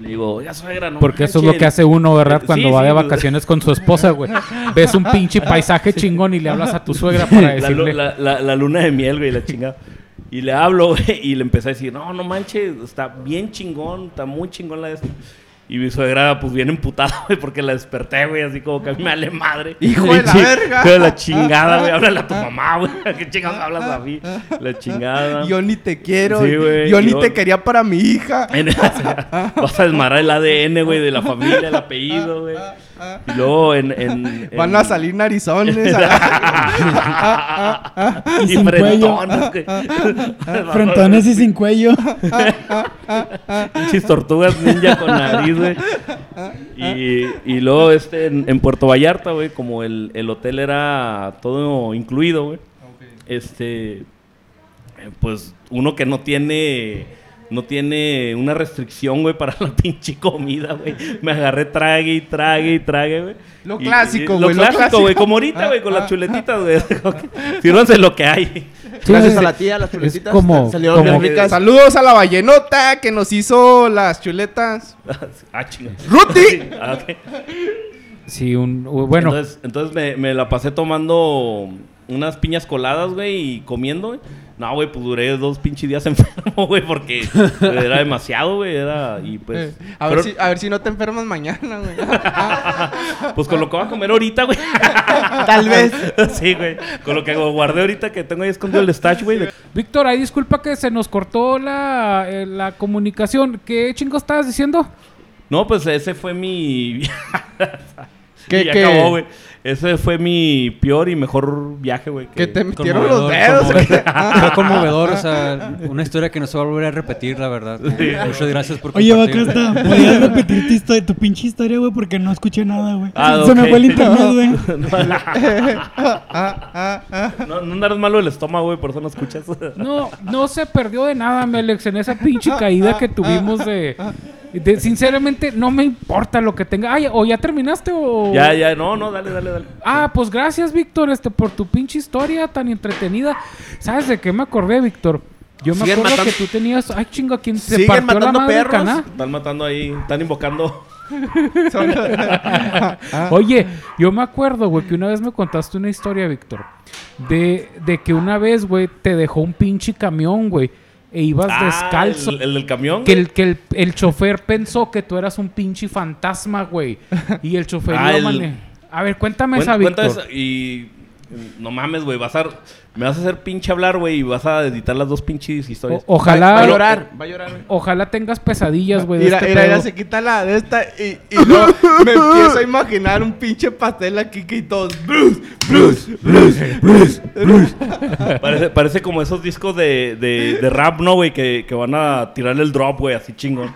Le digo, oiga, suegra, no porque eso es lo manches". que hace uno, ¿verdad? Cuando sí, va de pues- vacaciones con su esposa, güey. Ves un pinche paisaje chingón y le hablas a tu suegra para decirle... la- la- la luna de miel, güey, la chingada. Y le hablo, güey, y le empecé a decir, no, no manches, está bien chingón, está muy chingón la de esto. Y mi suegra, pues, bien emputada, güey, porque la desperté, güey, así como que a mí me vale madre. Hijo de la verga. Hijo de la chingada, güey, háblale a tu mamá, güey. ¿Qué chingados hablas a mí? La chingada. Yo ni te quiero. Sí, güey, yo ni yo- te quería para mi hija. Vas a desmarar el ADN, güey, de la familia, el apellido, güey. Y luego en... en- Van en- a salir narizones. y sin cuello. frentones, güey. Frontones y sin cuello. Pinches tortugas ninja con nariz, güey. Y, y luego este en, en Puerto Vallarta, güey, como el, el hotel era todo incluido, güey. Este, pues uno que no tiene no tiene una restricción, güey, para la pinche comida, güey. Me agarré trague y trague y trague, güey. Lo clásico, güey, lo Lo clásico, güey, como ahorita, güey, con Ah, las chuletitas, güey. Sírvanse lo que hay. Sí, Gracias es- a la tía, las chuletitas como- salieron bien como- ricas. Saludos a la Vallenota que nos hizo las chuletas. ah, chinga. ¡Ruti! Ah, ok. Sí, un... Bueno, Entonces, entonces me, me la pasé tomando unas piñas coladas, güey, y comiendo, güey. No, güey, pues duré dos pinches días enfermo, güey, porque era demasiado, güey, era... Y pues... Eh, a, ver pero- si, a ver si no te enfermas mañana, güey. Pues con lo que voy a comer ahorita, güey. Tal vez. sí, güey. Con lo que guardé ahorita que tengo ahí escondido el stash, güey. de- Víctor, ahí disculpa que se nos cortó la, eh, la comunicación. ¿Qué chingo estabas diciendo? No, pues ese fue mi... ¿Qué- ya qué? acabó, güey. Ese fue mi peor y mejor viaje, güey. Que te metieron los Conmovedor, dedos. conmovedor. Fue conmovedor, o sea, una historia que no se va a volver a repetir, la verdad. Muchas gracias por Oye. Bacasta, ¿podrías repetir tu, historia, tu pinche historia, güey? Porque no escuché nada, güey. Ah, Se me fue el internet, güey. No, no andas malo el estómago, güey, por eso no escuchas. No, no se perdió de nada, mi Alex, en esa pinche caída que tuvimos de, de- Sinceramente, no me importa lo que tenga. Ay, ¿o ya terminaste o...? ya, ya, no, no, dale, dale, dale. Ah, pues gracias, Víctor, este, por tu pinche historia tan entretenida. ¿Sabes de qué me acordé, Víctor? Yo me acuerdo matando- que tú tenías... Ay, chinga, ¿quién se Siguen partió la madre perros. Caná? Están matando ahí, están invocando. Oye, yo me acuerdo, güey, que una vez me contaste una historia, Víctor. De, de que una vez, güey, te dejó un pinche camión, güey. E ibas Ah, descalzo. El, el del camión. Que, el, que el, el chofer pensó que tú eras un pinche fantasma, güey. Y el chofer Ah, iba mane- A ver, cuéntame esa, esa y no mames, güey, vas a me vas a hacer pinche hablar, güey, y vas a editar las dos pinches historias. O- ojalá, Va a llorar, va a llorar. güey. ojalá tengas pesadillas, güey. Mira, este mira, mira, se quita la de esta y, y luego me empiezo a imaginar un pinche pastel aquí que y todos. Bruce, Bruce, Bruce, Bruce, Bruce. Parece, parece como esos discos de, de, de rap, ¿no, güey? Que, que van a tirarle el drop, güey, así chingón.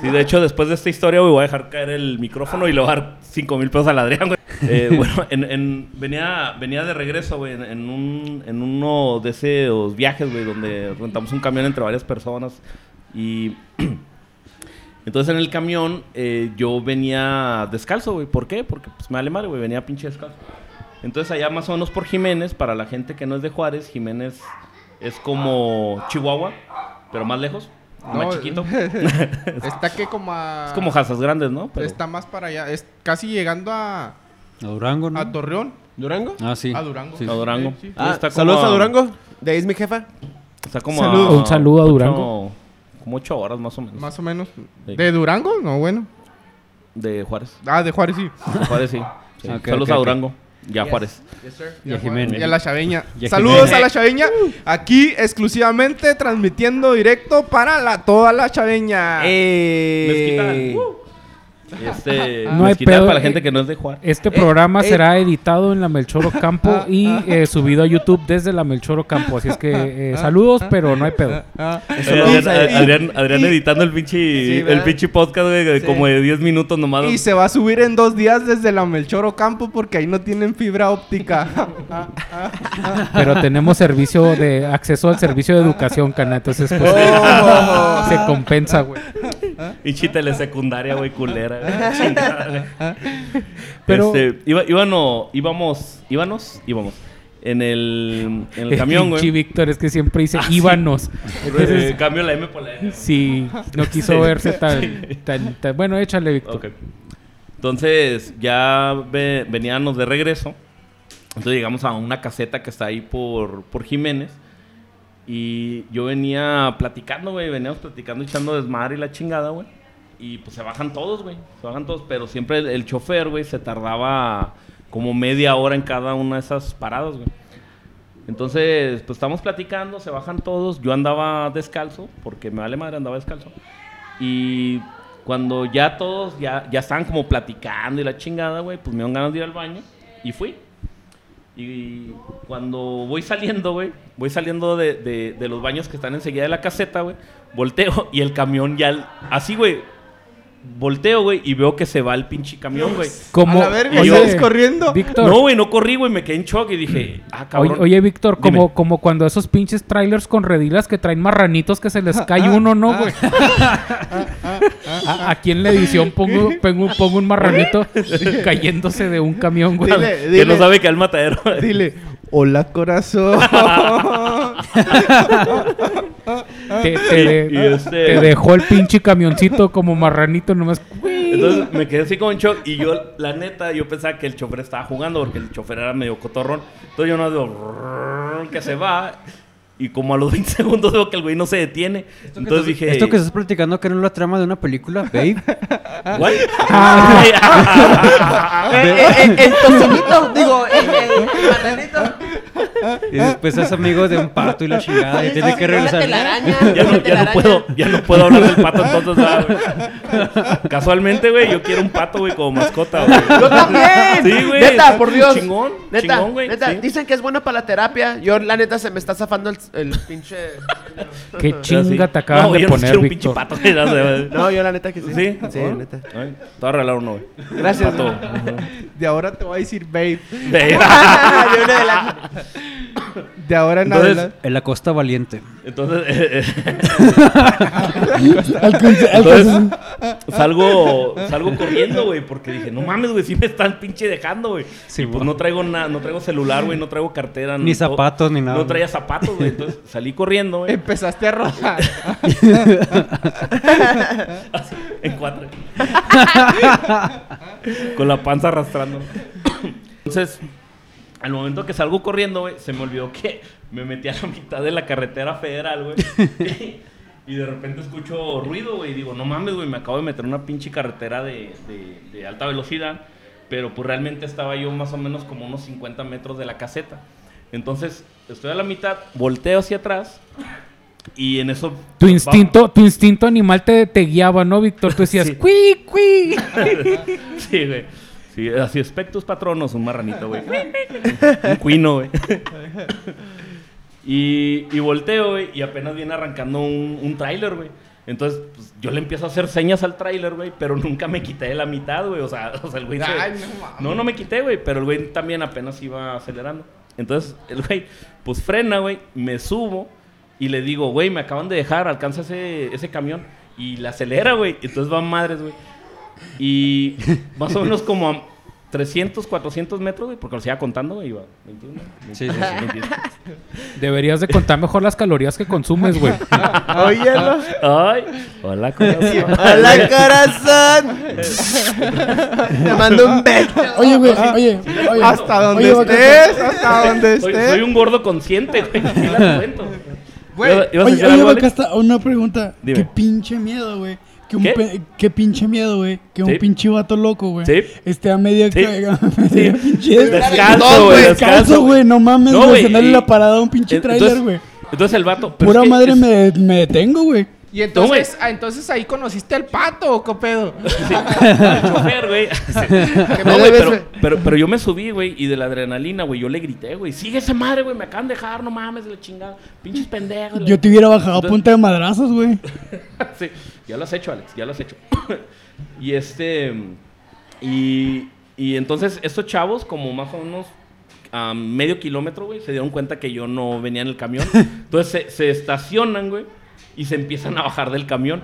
Sí, de hecho, después de esta historia, güey, voy a dejar caer el micrófono y le voy a dar 5 mil pesos al Adrián, güey. Eh, bueno, en, en- venía, venía de regreso, güey, en, en un, en uno de esos viajes, güey, donde rentamos un camión entre varias personas. Y entonces en el camión eh, yo venía descalzo, güey. ¿Por qué? Porque pues me vale madre, güey, venía pinche descalzo. Entonces allá más o menos por Jiménez, para la gente que no es de Juárez, Jiménez es como Chihuahua, pero más lejos, No, más chiquito. Está que como a. Es como Hazas Grandes, ¿no? Pero- Está más para allá. Es casi llegando a, A Durango, ¿no? a Torreón. ¿Durango? Ah, sí. A Durango. Sí. A Durango. Sí, sí. Sí, Ah, está como saludos a Durango. De ahí es mi jefa. Está como Saludos. a Un saludo a ocho- Durango. como ocho horas más o menos. Más o menos. Sí. ¿De Durango? No, bueno. De Juárez. Ah, de Juárez sí. De Juárez, sí. Saludos a. Durango. Y a Juárez. Y a Jiménez. Y a la chaveña. A Saludos Jiménez. a la chaveña. Aquí exclusivamente transmitiendo directo para la, toda la chaveña. Eh. Mezquita. Uh. Este, No hay pedo, para la eh, gente que no es de Juárez. Este programa eh. será editado en la Melchor Ocampo y eh, subido a YouTube desde la Melchor Ocampo. Así es que eh, saludos, pero no hay pedo. Ah, Eh, Adrián, eh, Adrián- Adrián y- editando el pinche, Sí, el pinche podcast, güey, de Sí. como de 10 minutos nomás. Y se va a subir en dos días desde la Melchor Ocampo porque ahí no tienen fibra óptica. Pero tenemos servicio de acceso al servicio de educación, cana. Entonces, pues, Oh. se compensa, güey. Pinche telesecundaria, güey, culera. güey. Chingada, güey. Pero- Este, iba, íbano- íbamos, íbamos, íbamos. En el, en el camión, güey. Víctor, es que siempre dice Ah, sí. íbanos. Eh, Entonces, cambio la M por la N. si no quiso Sí. verse tan, tan, tan- Bueno, échale, Víctor. Entonces, ya ve- veníamos de regreso. Entonces llegamos a una caseta que está ahí por, por Jiménez. Y yo venía platicando, güey. Veníamos platicando, echando desmadre y la chingada, güey. Y pues se bajan todos, güey. Se bajan todos. Pero siempre el, chofer, güey, se tardaba como media hora en cada una de esas paradas, güey. Entonces, pues estamos platicando, se bajan todos. Yo andaba descalzo, porque me vale madre, andaba descalzo. Y cuando ya todos ya, ya estaban como platicando y la chingada, güey, pues me dieron ganas de ir al baño y fui. Y cuando voy saliendo, güey, voy saliendo de, de- de los baños que están enseguida de la caseta, güey, volteo y el camión ya, así, güey, volteo, güey, y veo que se va el pinche camión, güey. Como, a verga, oye, ¿sales corriendo? Víctor, No, güey, no corrí, güey, me quedé en shock y dije, ah, Oye, cabrón. oye, Víctor, como, como cuando esos pinches trailers con redilas que traen marranitos que se les cae uno, ¿no, güey? A- Aquí en la edición pongo, pongo, pongo un marranito cayéndose de un camión, güey. Dile, que no sabe que al matadero. dile, hola corazón. Te, te de- Y- y este- te dejó el pinche camioncito como marranito nomás. Entonces me quedé así como en shock y yo, la neta, yo pensaba que el chofer estaba jugando porque el chofer era medio cotorrón. Entonces yo no digo que se va y como a los 20 segundos veo que el güey no se detiene. Entonces dije... Esto que estás platicando que era la trama de una película, babe. ¿What? el tocinito, digo, el. Y después es amigo de un pato y la chingada y tiene que regresar. ya, no, ya no puedo, ya no puedo hablar del pato entonces, ¿verdad, güey? Casualmente, güey, yo quiero un pato, güey, como mascota, güey. Yo también. Sí, güey. Neta, por Dios. Chingón, Neta, chingón, güey. neta. sí. Dicen que es bueno para la terapia. Yo, la neta, se me está zafando el, el pinche. Qué chinga te acaban No, de yo no poner, un pinche pato, sé, No, yo la neta que sí. ¿Sí? Sí, ¿Ah? neta. Ay, te voy a regalar uno, güey. Gracias. Pato. De ahora te voy a decir babe. De ahora en Entonces, adelante. En la costa valiente. Entonces, eh, eh, entonces salgo, salgo corriendo, güey, porque dije, no mames, güey, sí me están pinche dejando, güey. Sí, y pues no traigo nada, no traigo celular, güey, no traigo cartera. Ni no- zapatos, ni nada. No traía zapatos, güey. Entonces salí corriendo, güey. Empezaste a rodar. Así, en cuatro. Con la panza arrastrando. Entonces, al momento que salgo corriendo, güey, se me olvidó que me metí a la mitad de la carretera federal, güey. y de repente escucho ruido, güey. Y digo, no mames, güey, me acabo de meter en una pinche carretera de, de- de alta velocidad. Pero pues realmente estaba yo más o menos como unos 50 metros de la caseta. Entonces, estoy a la mitad, volteo hacia atrás. Y en eso... Tu instinto, tu instinto animal te, te guiaba, ¿no, Víctor? Tú decías, Sí. ¡cuí, cuí! Sí, güey. Sí, así espectus patronos, un marranito, güey. un cuino, güey. y, y volteo, güey, y apenas viene arrancando un, un tráiler, güey. Entonces, pues, yo le empiezo a hacer señas al tráiler, güey, pero nunca me quité de la mitad, güey. O sea, o sea, el güey se- Ay, no mames. No, no me quité, güey, pero el güey también apenas iba acelerando. Entonces, el güey, pues frena, güey, me subo y le digo, güey, me acaban de dejar, alcanza ese, ese camión. Y le acelera, güey. Entonces van madres, güey. Y más o menos como a 300, 400 metros, güey, porque lo siga contando, güey, iba 21, Sí, sí, sí. 22. Deberías de contar mejor las calorías que consumes, güey. Óyelo. Ay, hola, corazón. ¡Hola, corazón! Te mando un beso. Oye, güey, oye, oye. Hasta donde Oye, estés, hasta donde estés. soy un gordo consciente, güey. Sí la cuento. Güey, ¿Ibas- ibas a Oye, oye, Alex? hasta una pregunta. Dime. Qué pinche miedo, güey. Que un ¿Qué? pe- qué pinche miedo, güey. Que un Sí. pinche vato loco, güey. Sí. Esté a media Sí. ca- a media Sí. pinche. Descalzo, güey, descalzo, güey. No mames, No, güey. la parada a un pinche trailer, güey. Entonces el vato. pero Pura es que madre es- me, me detengo, güey. Y entonces, ah, entonces ahí conociste al pato, ¿o qué pedo? Sí, al chofer, güey. No, güey, pero, pero, pero yo me subí, güey, y de la adrenalina, güey, yo le grité, güey, sigue esa madre, güey, me acaban de dejar, no mames, de la chingada. Pinches pendejos. Yo te hubiera bajado a punta de madrazos, güey. sí, ya lo has hecho, Alex, ya lo has hecho. y este. Y, y entonces, estos chavos, como más o menos a medio kilómetro, güey, se dieron cuenta que yo no venía en el camión. Entonces se, se estacionan, güey, y se empiezan a bajar del camión.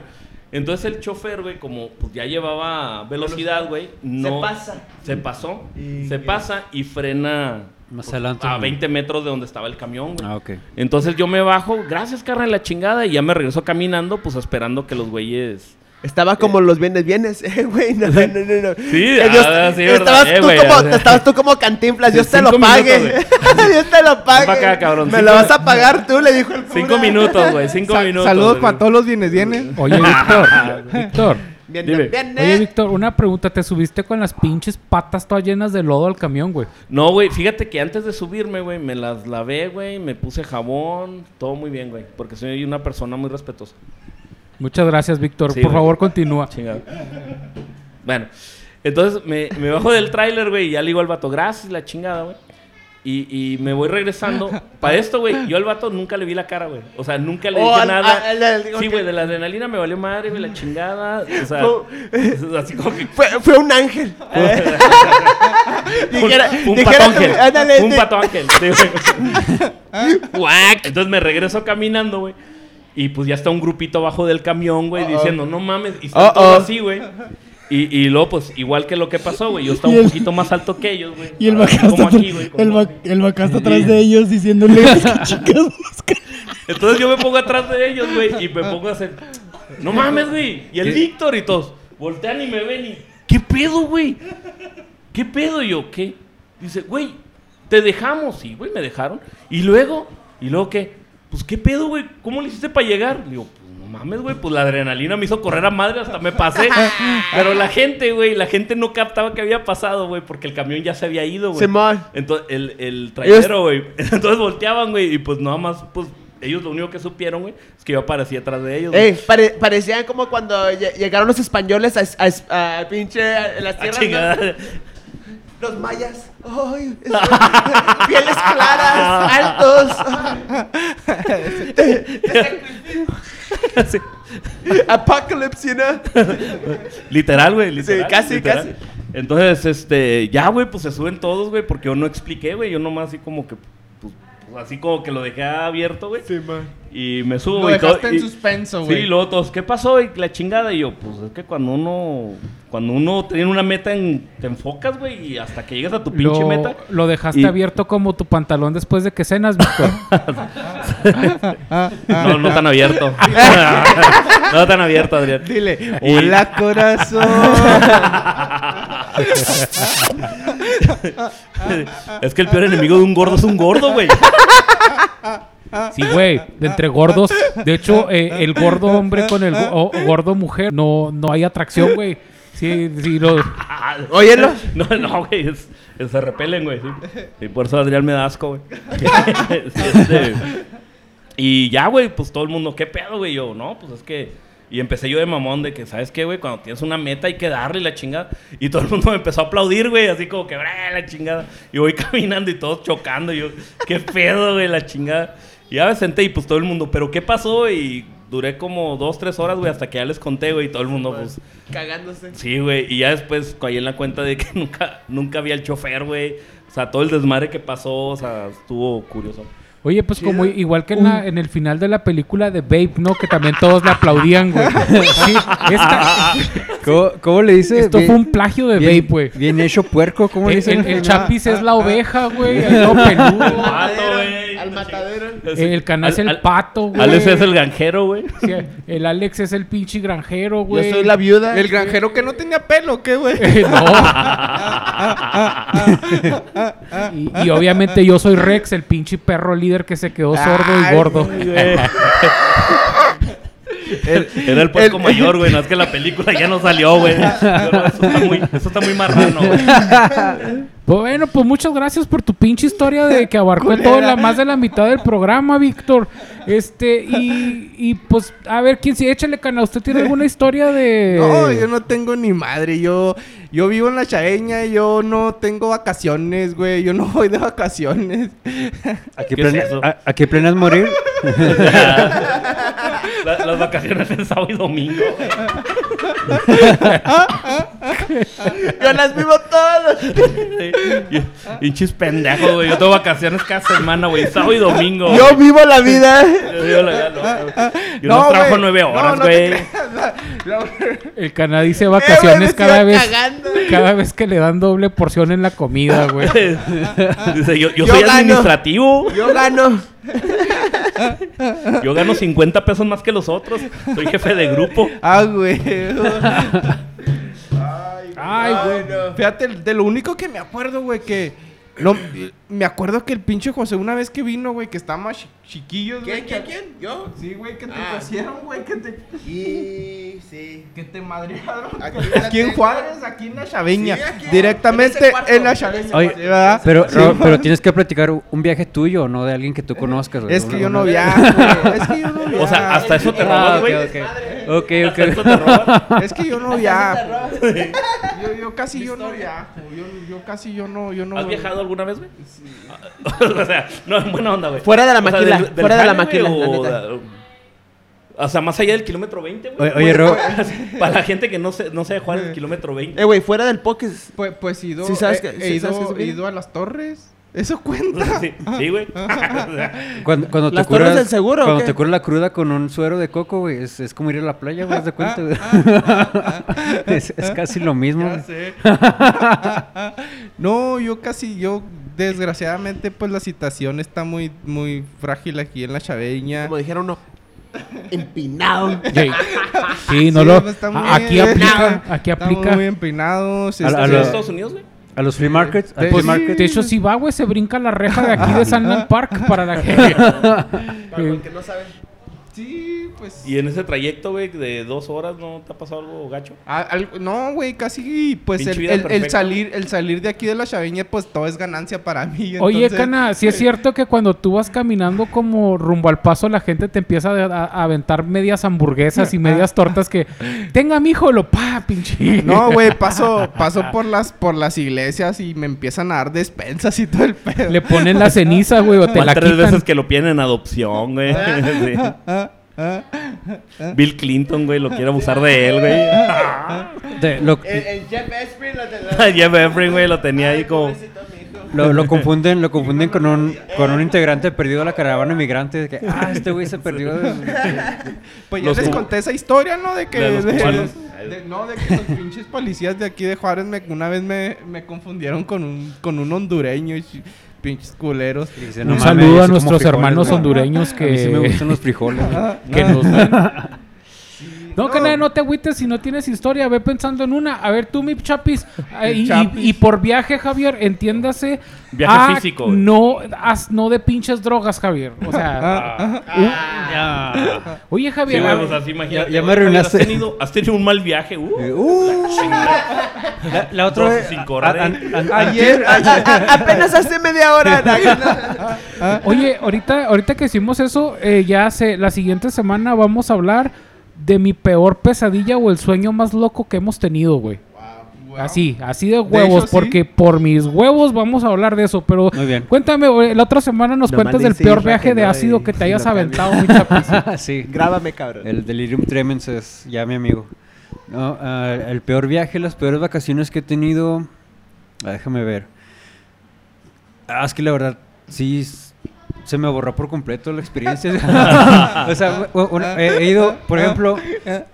Entonces el chofer, güey, como pues, ya llevaba velocidad, güey, no. pasa. Se pasó. Y- se pasa y frena. Más pues, adelante, A ¿no? 20 metros de donde estaba el camión, güey. Ah, ok. Entonces yo me bajo, gracias, carnal, la chingada, y ya me regreso caminando, pues esperando que los güeyes. Estaba como los bienes bienes, eh, güey. No, no, no, no. Sí, Que ah, sí, verdad. estabas, Eh, tú güey, como, o sea. estabas tú como cantinflas, Dios Sí, te lo pague. minutos, Dios te lo pague. pa' acá, cabrón, Me cinco- lo vas a pagar tú, le dijo el cura. Cinco minutos, güey, cinco Sa- minutos. Saludos para todos los bienes bienes. Oye, Víctor. Víctor. Bien, Oye, eh. Víctor, una pregunta. ¿Te subiste con las pinches patas todas llenas de lodo al camión, güey? No, güey, fíjate que antes de subirme, güey, me las lavé, güey, me puse jabón, todo muy bien, güey, porque soy una persona muy respetuosa. Muchas gracias, Víctor. Sí, Por güey. favor, continúa. Chingado. Bueno, entonces me, me bajo del tráiler, güey, y ya le digo al vato, gracias, la chingada, güey. Y, y me voy regresando. Para esto, güey, yo al vato nunca le vi la cara, güey. O sea, nunca le Oh, dije al- nada. sí, güey, de la adrenalina me valió madre, güey, la chingada. O sea, Oh. así como que... Fue, fue un ángel. Un, Dijera- un dijera- ándale, un ángel. sí, güey. Entonces me regreso caminando, güey. Y pues ya está un grupito abajo del camión, güey, diciendo, no mames. Y están todos así, güey. Y, y luego, pues, igual que lo que pasó, güey. Yo estaba Y un el- poquito más alto que ellos, güey. Y el está, como aquí, güey. el, el vaca está atrás de ellos diciéndole que chicas buscan. Entonces yo me pongo atrás de ellos, güey, y me pongo a hacer. No mames, güey. Y el Víctor y todos voltean y me ven y. ¿Qué pedo, güey? ¿Qué pedo? Y yo, ¿qué? Dice, güey, te dejamos. Sí, güey, me dejaron. Y luego, ¿y luego qué? Pues, ¿qué pedo, güey? ¿Cómo le hiciste para llegar? Le digo, pues, no mames, güey, pues la adrenalina me hizo correr a madre, hasta me pasé. Pero la gente, güey, la gente no captaba que había pasado, güey, porque el camión ya se había ido, güey. Simón. Entonces, el, el trailero, güey. Entonces volteaban, güey, y pues nada más, pues, ellos lo único que supieron, güey, es que yo aparecía atrás de ellos. Ey, pare- parecían como cuando lle- llegaron los españoles a, a- a pinche a las Ah, tierras. ¿no? Los mayas. Ay, es- pieles claras, altos. Sí. Apocalypse, know? Literal, güey, literal. casi, literal. casi. Entonces, este, ya, güey, pues se suben todos, güey, porque yo no expliqué, güey. Yo nomás así como que, pues, pues, así como que lo dejé abierto, güey. Y me subo Lo y todo. dejaste en y- suspenso, Sí, güey. y luego todos, ¿qué pasó? Y la chingada. Y yo, pues es que cuando uno, cuando uno tiene una meta, en, te enfocas, güey, y hasta que llegas a tu pinche Lo, meta. lo dejaste Y- abierto como tu pantalón después de que cenas, Víctor. No, no tan abierto. no tan abierto, Adrián. Dile, Y- hola corazón. es que el peor enemigo de un gordo es un gordo, güey. Sí, güey, de entre gordos. De hecho, eh, el gordo hombre con el go- o- gordo mujer no, no hay atracción, güey. Sí, sí, lo- Óyelo. No, no, güey. es- es- se repelen, güey. Sí. Y por eso Adrián me da asco, güey. Sí, este, y ya, güey, pues todo el mundo, ¿qué pedo, güey? Yo, no, pues es que. Y empecé yo de mamón de que, ¿sabes qué, güey? Cuando tienes una meta hay que darle la chingada. Y todo el mundo me empezó a aplaudir, güey, así como que, "Bra, la chingada. Y voy caminando y todos chocando. Y yo, ¿qué pedo, güey? La chingada. Y ya me senté y pues todo el mundo, ¿pero qué pasó? Y duré como dos, tres horas, güey, hasta que ya les conté, güey. Y todo el mundo, pues, Cagándose. Sí, güey. Y ya después caí en la cuenta de que nunca, nunca vi al chofer, güey. O sea, todo el desmadre que pasó, o sea, estuvo curioso. Oye, pues como igual que en, la- en el final de la película de Babe, ¿no? Que también todos le aplaudían, güey. Sí, esta- ¿Cómo, cómo le dice? esto Bien- fue un plagio de bien, Babe, güey. Bien hecho puerco, ¿cómo le El, dice? el- el Chapis es la oveja, güey. El no peludo. Güey. Al matadero. El canal es el al- pato, güey. Alex es el granjero, güey. Sí, el Alex es el pinche granjero, Yo güey. soy la viuda. El granjero que no tenía pelo, ¿qué, güey? Eh, no. y, y obviamente yo soy Rex, el pinche perro líder que se quedó sordo y gordo. Era el puerco el- mayor, güey. No es que la película ya no salió, güey. Pero Eso está muy, eso está muy marrano, güey. Bueno, pues muchas gracias por tu pinche historia de que abarcó todo la más de la mitad del programa, Víctor. Este, y, y pues, a ver, quién sí, échale cana. ¿Usted tiene alguna historia de.? No, yo no tengo ni madre. Yo, yo vivo en la chaeña y yo no tengo vacaciones, güey. Yo no voy de vacaciones. ¿A qué, ¿Qué es plane- eso? a- a qué planeas morir? La- las vacaciones en sábado y domingo. Yo las vivo todas. Y- Pinches pendejos, güey. Yo tengo vacaciones cada semana, güey. Sábado y domingo. Yo vivo la vida. Yo, yo la- yo no, trabajo nueve horas, güey. No, El Cana dice Eh, vacaciones me cada vez. cagando. Cada vez que le dan doble porción en la comida, güey. Dice, yo, yo Yo soy gano. administrativo. Yo gano. Yo gano 50 pesos más que los otros. Soy jefe de grupo. Ah, güey. Ay, güey. Fíjate, de lo único que me acuerdo, güey, que. No, me acuerdo que el pinche José, una vez que vino, güey, que estábamos chi- chiquillos, güey. ¿Quién, quién, que- quién? ¿Yo? Sí, güey, que te Ah. pusieron, güey, que te, Sí, sí. que te madrearon. Aquí Aquí, en. Juárez, aquí en la Chaveña. Sí, aquí, directamente en cuarto. en la Chaveña. Oye, sí, ¿verdad? Pero, Sí, Ro- man. pero tienes que platicar un viaje tuyo, no de alguien que tú conozcas. Es que yo no viajo, güey. Es que yo no viajo. O sea, hasta eso te Ah, robas, güey. ok. Ok, ok. Es que yo no viajo. Yo, yo casi yo no viajo. Yo, yo casi yo no, yo no. ¿Has viajado alguna vez, güey? o sea, no, en buena onda, güey. Fuera de la O sea, maquila, del- del fuera de la maquila, la o, neta. o sea, más allá del kilómetro 20, güey. Oye, Para la gente que no se, no sabe jugar el kilómetro 20. Eh, güey, fuera del Pokés. Pues, pues ido, Sí, sabes he, que- he sí, ido, sabes que he ido a las torres. Eso cuenta. Sí, sí, güey. Cuando, cuando te ¿Las torres curas, del seguro cuando te curas la cruda con un suero de coco, güey, es, es como ir a la playa, güey, de cuenta, güey. es, es casi lo mismo. Ya güey. sé. no, yo casi, yo desgraciadamente pues la situación está muy, muy frágil aquí en la Chaveña. Como dijeron, no. Empinado. Sí, Sí, no Sí, lo. pues, está muy a- aquí aplica, aquí Estamos aplica. muy empinados. A este, a ¿en lo- Estados Unidos, güey? A los free markets, al De- free Pues, market. de hecho, si va, güey, se brinca la reja de aquí de Sandland Park para la gente. Para los que no saben. Sí, pues. Y en ese trayecto, güey, de dos horas, ¿no te ha pasado algo gacho? a- al- no, güey, casi pues el, el- salir el salir de aquí de la Chaveña pues todo es ganancia para mí. Oye, Cana, si es cierto que cuando tú vas caminando como rumbo al paso, la gente te empieza a, a- a aventar medias hamburguesas y medias tortas que tenga mi hijo, lo pa, pinche. No, güey, paso, paso por las, por las iglesias y me empiezan a dar despensas y todo el pedo. Le ponen la ceniza, güey, o te la tres quitan. veces que lo piden en adopción, güey. Sí. Bill Clinton, güey, lo quiere abusar de él, güey. De- lo, El, el Jeff Esprit lo tenía. Jeff güey, lo tenía ahí como... lo, lo confunden, lo confunden con un, con un integrante perdido de la caravana migrante. de que, ah, este güey se perdió. de- Pues ya Los les conté esa historia, ¿no? De que... De los de- cubanos. de- no, de que los pinches policías de aquí de Juárez me, una vez me, me confundieron con un, con un hondureño y pinches culeros. Dice, Un "No mames, saludo a nuestros frijoles, hermanos güey". hondureños A mí sí me que, gustan los frijoles. que nos ven. No, No. Cana, no te agüites si no tienes historia, ve pensando en una. A ver, tú, mi chapis. eh, y, y- Chapis. y por viaje, Javier, entiéndase. Viaje a físico, güey. No, haz- no de pinches drogas, Javier. O sea, Ah, Ya. oye, Sí, Javier. güey, a- así imagínate. Ya- ya me Oye, arruinaste. ¿Has tenido, has tenido un mal viaje? Uh, Uh, la, la otra Dos vez. sin correr, a- ¿eh? a- a- Ayer, A- a- a- apenas hace media hora. Oye, ahorita, ahorita que hicimos eso, eh, ya sé, la siguiente semana vamos a hablar de mi peor pesadilla o el sueño más loco que hemos tenido, güey. Así, así de huevos, hecho, sí. porque por mis huevos vamos a hablar de eso, pero Muy bien. cuéntame, güey, la otra semana nos No cuentas del peor viaje de ácido que te hayas aventado, mi sí. Grábame, cabrón. El delirium tremens es ya mi amigo. No, ah, el peor viaje, las peores vacaciones que he tenido. ah, déjame ver. Ah, es que la verdad, sí. Se me borró por completo la experiencia. o sea, una- he, he ido, por ejemplo,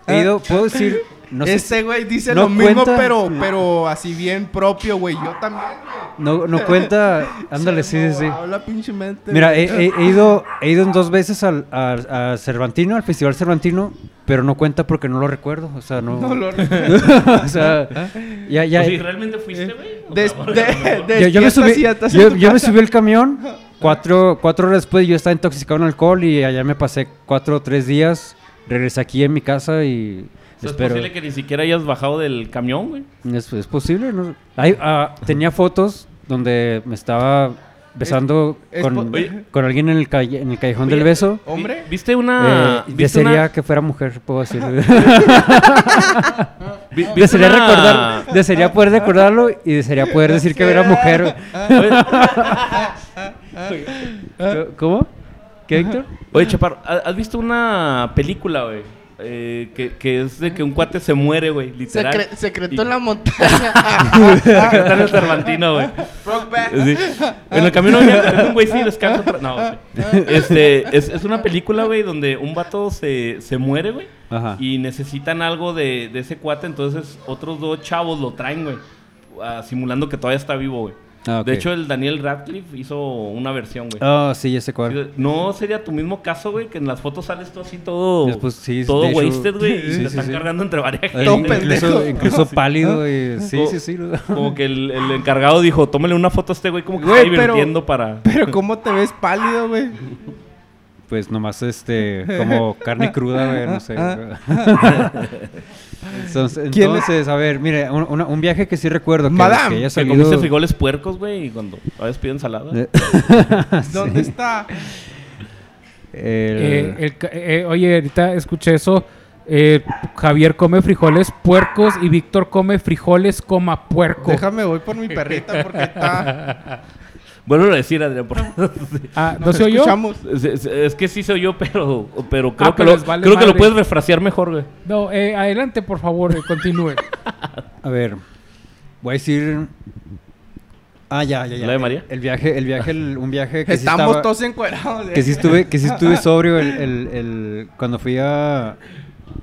he ido, puedo decir, no sé, este güey dice no lo mismo, cuenta. pero, pero así bien propio, güey. Yo también, güey. no, no cuenta, ándale, sí, sí, sí. Habla pinche mente. Mira, he, he- he ido, he ido en dos veces al, a, a Cervantino, al Festival Cervantino, pero no cuenta porque no lo recuerdo. O sea, no. No lo o sea, ya, ya. Pues sí, ¿realmente fuiste, güey? Sea, de- yo, yo me subí, yo, yo me al camión, cuatro, cuatro horas después yo estaba intoxicado en alcohol y allá me pasé cuatro o tres días. Regresé aquí en mi casa y es espero. posible que ni siquiera hayas bajado del camión, güey. Es, es posible, ¿no? Hay, ah, tenía fotos donde me estaba besando es con, con alguien en el, calle- en el callejón del beso. ¿Hombre? ¿Viste una. Eh, ¿viste desearía una- que fuera mujer, puedo decir. desearía una- recordar, desearía poder recordarlo y desearía poder decir que era mujer. ¿Cómo? ¿Qué, Víctor? Oye, Chaparro, ¿ha- ¿has visto una película, güey? Eh, que, que es de que un cuate se muere, güey, literal. Secre- secreto Y- en la montaña. En el Cervantino, güey. Sí. En el camino un güey sí descansa. otra- No, güey. Este, es, es una película, güey, donde un vato se, se muere, güey. Ajá. Y necesitan algo de, de ese cuate, entonces otros dos chavos lo traen, güey. ah, simulando que todavía está vivo, güey. Ah. De hecho, el Daniel Radcliffe hizo una versión, güey. Oh, sí, ya sé cuál. Sí, No sería tu mismo caso, güey, que en las fotos sales tú así todo. Después, sí, todo hecho- wasted, güey. y Sí, te sí, están sí. cargando entre varias Eh, gente. Todo güey. pendejo. incluso, incluso pálido y sí, Como- sí, sí. Como que el, el encargado dijo, tómale una foto a este güey como que Güey, está pero- divirtiendo para... Pero ¿cómo te ves pálido, güey? Pues nomás este, como carne cruda, güey, no sé. Entonces, ¿Quién es? entonces, a ver, mire, un, una- un viaje que sí recuerdo que, Madame, que haya Que salido... comiste frijoles puercos, güey, y cuando a veces piden ensalada. Eh, ¿Dónde está? el- Eh, el ca- eh, oye, ahorita escuché eso. Eh, Javier come frijoles puercos y Víctor come frijoles coma puerco. Déjame, voy por mi perrita porque está... Vuelvo a decir, Adrián, por favor. Ah, ¿no se oyó? es, que sí soy yo, pero, pero creo, Ah, que, pero lo, les vale creo que lo puedes refrasear mejor, güey. No, eh, adelante, por favor, eh, continúe. a ver, voy a decir... Ah, ya, ya, ya. ¿La de María? El viaje, el viaje, el- un viaje que sí Estamos estaba- todos encuerados. que sí estuve, que sí estuve sobrio el, el- el- cuando fui a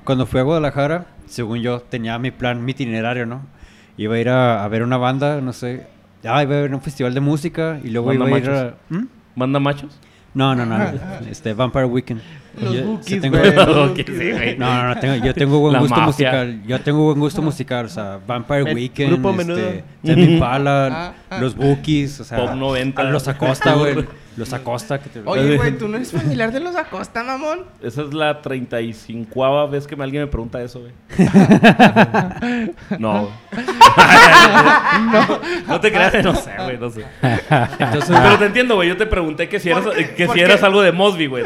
cuando fui a Guadalajara, según yo tenía mi plan, mi itinerario, ¿no? Iba a ir a, a ver una banda, no sé, ah, iba a ver un festival de música y luego iba a ir a machos. ¿Mm? ¿Manda machos? No, no, no, no, este Vampire Weekend. Los Yo- Bookies, tengo- Bookies. sí. No, no, no, tengo- yo tengo buen La gusto mafia. musical. Yo tengo buen gusto musical, o sea, Vampire El Weekend, grupo este, Menudo. Impala, Ah, ah. los Bookies, o sea, Pop 90. a los Acosta, güey, los Acosta que te Oye, güey, ¿tú no eres familiar de los Acosta, mamón? Esa es la 35 vez que me- alguien me pregunta eso, güey. no. no. No te creas, no sé, güey, no sé. Entonces, Pero te entiendo, güey. Yo te pregunté que si eras, que ¿Por si eras algo de Mosby, güey.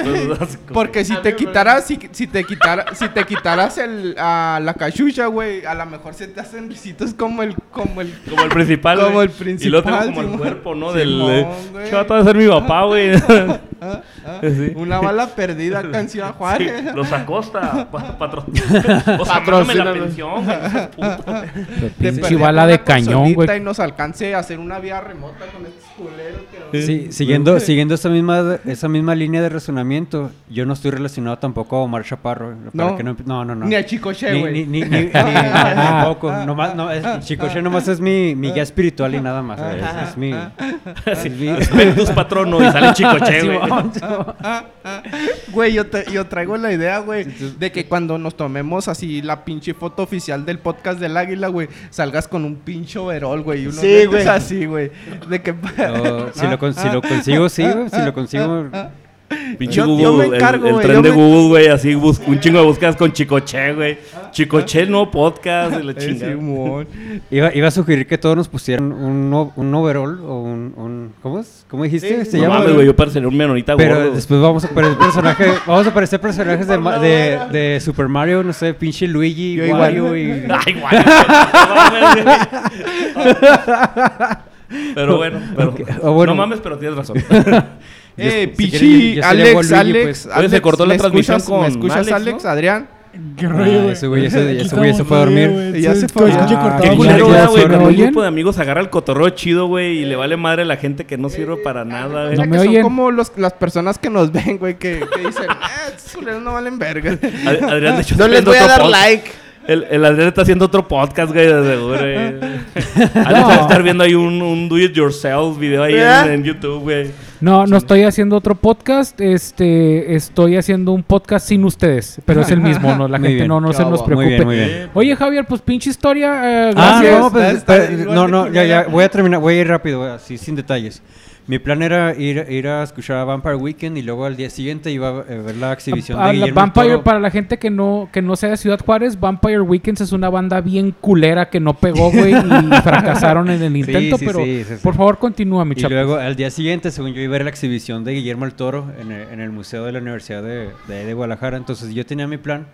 Porque si te quitaras, si, si te quitara, si te quitaras el, a la cachucha, güey, a lo mejor se te hacen risitos como el, como el, Como el principal, Como el principal, Y luego tengo como el cuerpo, ¿no? Del... güey. ¿Qué va a ser mi papá, güey? ah, ah, Sí. una bala perdida acá en Ciudad Sí, Juárez. los acosta. Pa patro... O sea, la pensión, güey. puto. De cañón, güey. Y nos alcance a hacer una vía remota con estos culeros. Sí, siguiendo, siguiendo esa misma, esa misma línea de razonamiento, yo no estoy relacionado tampoco a Omar Chaparro. para No. que no, no, no, no. Ni a Chicoche, Ni, güey. ni, ni, ni- ni- tampoco. Nomás, no, es, Chicoche nomás es mi, mi guía espiritual y nada más. Es, es mi... Sí, Spectus patrono y sale chicoche, güey. Güey, yo, te- yo traigo la idea, güey, de que cuando nos tomemos así la pinche foto oficial del podcast del Águila, güey, salgas con un pinche overol, güey. y unos Sí, güey. así, güey. De que... No, si, lo, si lo consigo, sí, güey, Si lo consigo... Pinche Yo- Google, yo me el- encargo, el, güey, tren de me- Google, güey, así bus- un chingo de búsquedas con Chicoche, güey. Chicoche, no podcast, y la chingada. Iba, iba a sugerir que todos nos pusieran un, un overall o un, un- ¿Cómo es? ¿Cómo dijiste? Sí, Se No llama. mames, güey, yo parecería un menonita Pero gordo. después vamos a aparecer personaje, vamos a aparecer personajes de, de, de Super Mario, no sé, pinche Luigi, Yo Wario igual. y... Ay. Pero bueno, pero, o bueno. no mames, pero tienes razón. Eh, si pichi, Alex, Alex, pues. Oye, se Alex, cortó la ¿me transmisión escuchas- con ¿Me escuchas, Alex, Alex. Adrián? Qué rollo, güey. ese güey ya se- Aquí ese güey se fue a dormir. Ya se fue. Ah, Qué ¿me güey. culero, ¿Ya era, güey, cuando un grupo de amigos agarra el cotorreo chido, güey, y le vale madre a la gente que no sirve para nada, güey. No son como los, las personas que nos ven, güey, que, que dicen, ah, estos culeros no valen verga. Ad- Adrián, de hecho, No les voy a dar like. El, el Adrián está haciendo otro podcast, güey, de seguro, güey. A estar viendo ahí un, un do it yourself video ahí en, en YouTube, güey. No, no estoy haciendo otro podcast, este, estoy haciendo un podcast sin ustedes, pero es el mismo, no, la Muy gente bien. no, no se nos Muy preocupe. bien, muy bien. Oye, Javier, pues pinche historia, eh, Ah, gracias. no, pues, no, no, ya, ya, voy a terminar, voy a ir rápido, así sin detalles. Mi plan era ir, ir a escuchar a Vampire Weekend y luego al día siguiente iba a ver la exhibición A- de la Guillermo el Vampire, Toro. para la gente que no, que no sea de Ciudad Juárez, Vampire Weekends es una banda bien culera que no pegó, güey, y fracasaron en el intento, sí, pero sí, sí, sí. por favor continúa, mi Y chapo. luego al día siguiente, según yo, iba a ver la exhibición de Guillermo el Toro en el, en el Museo de la Universidad de, de- de Guadalajara. Entonces yo tenía mi plan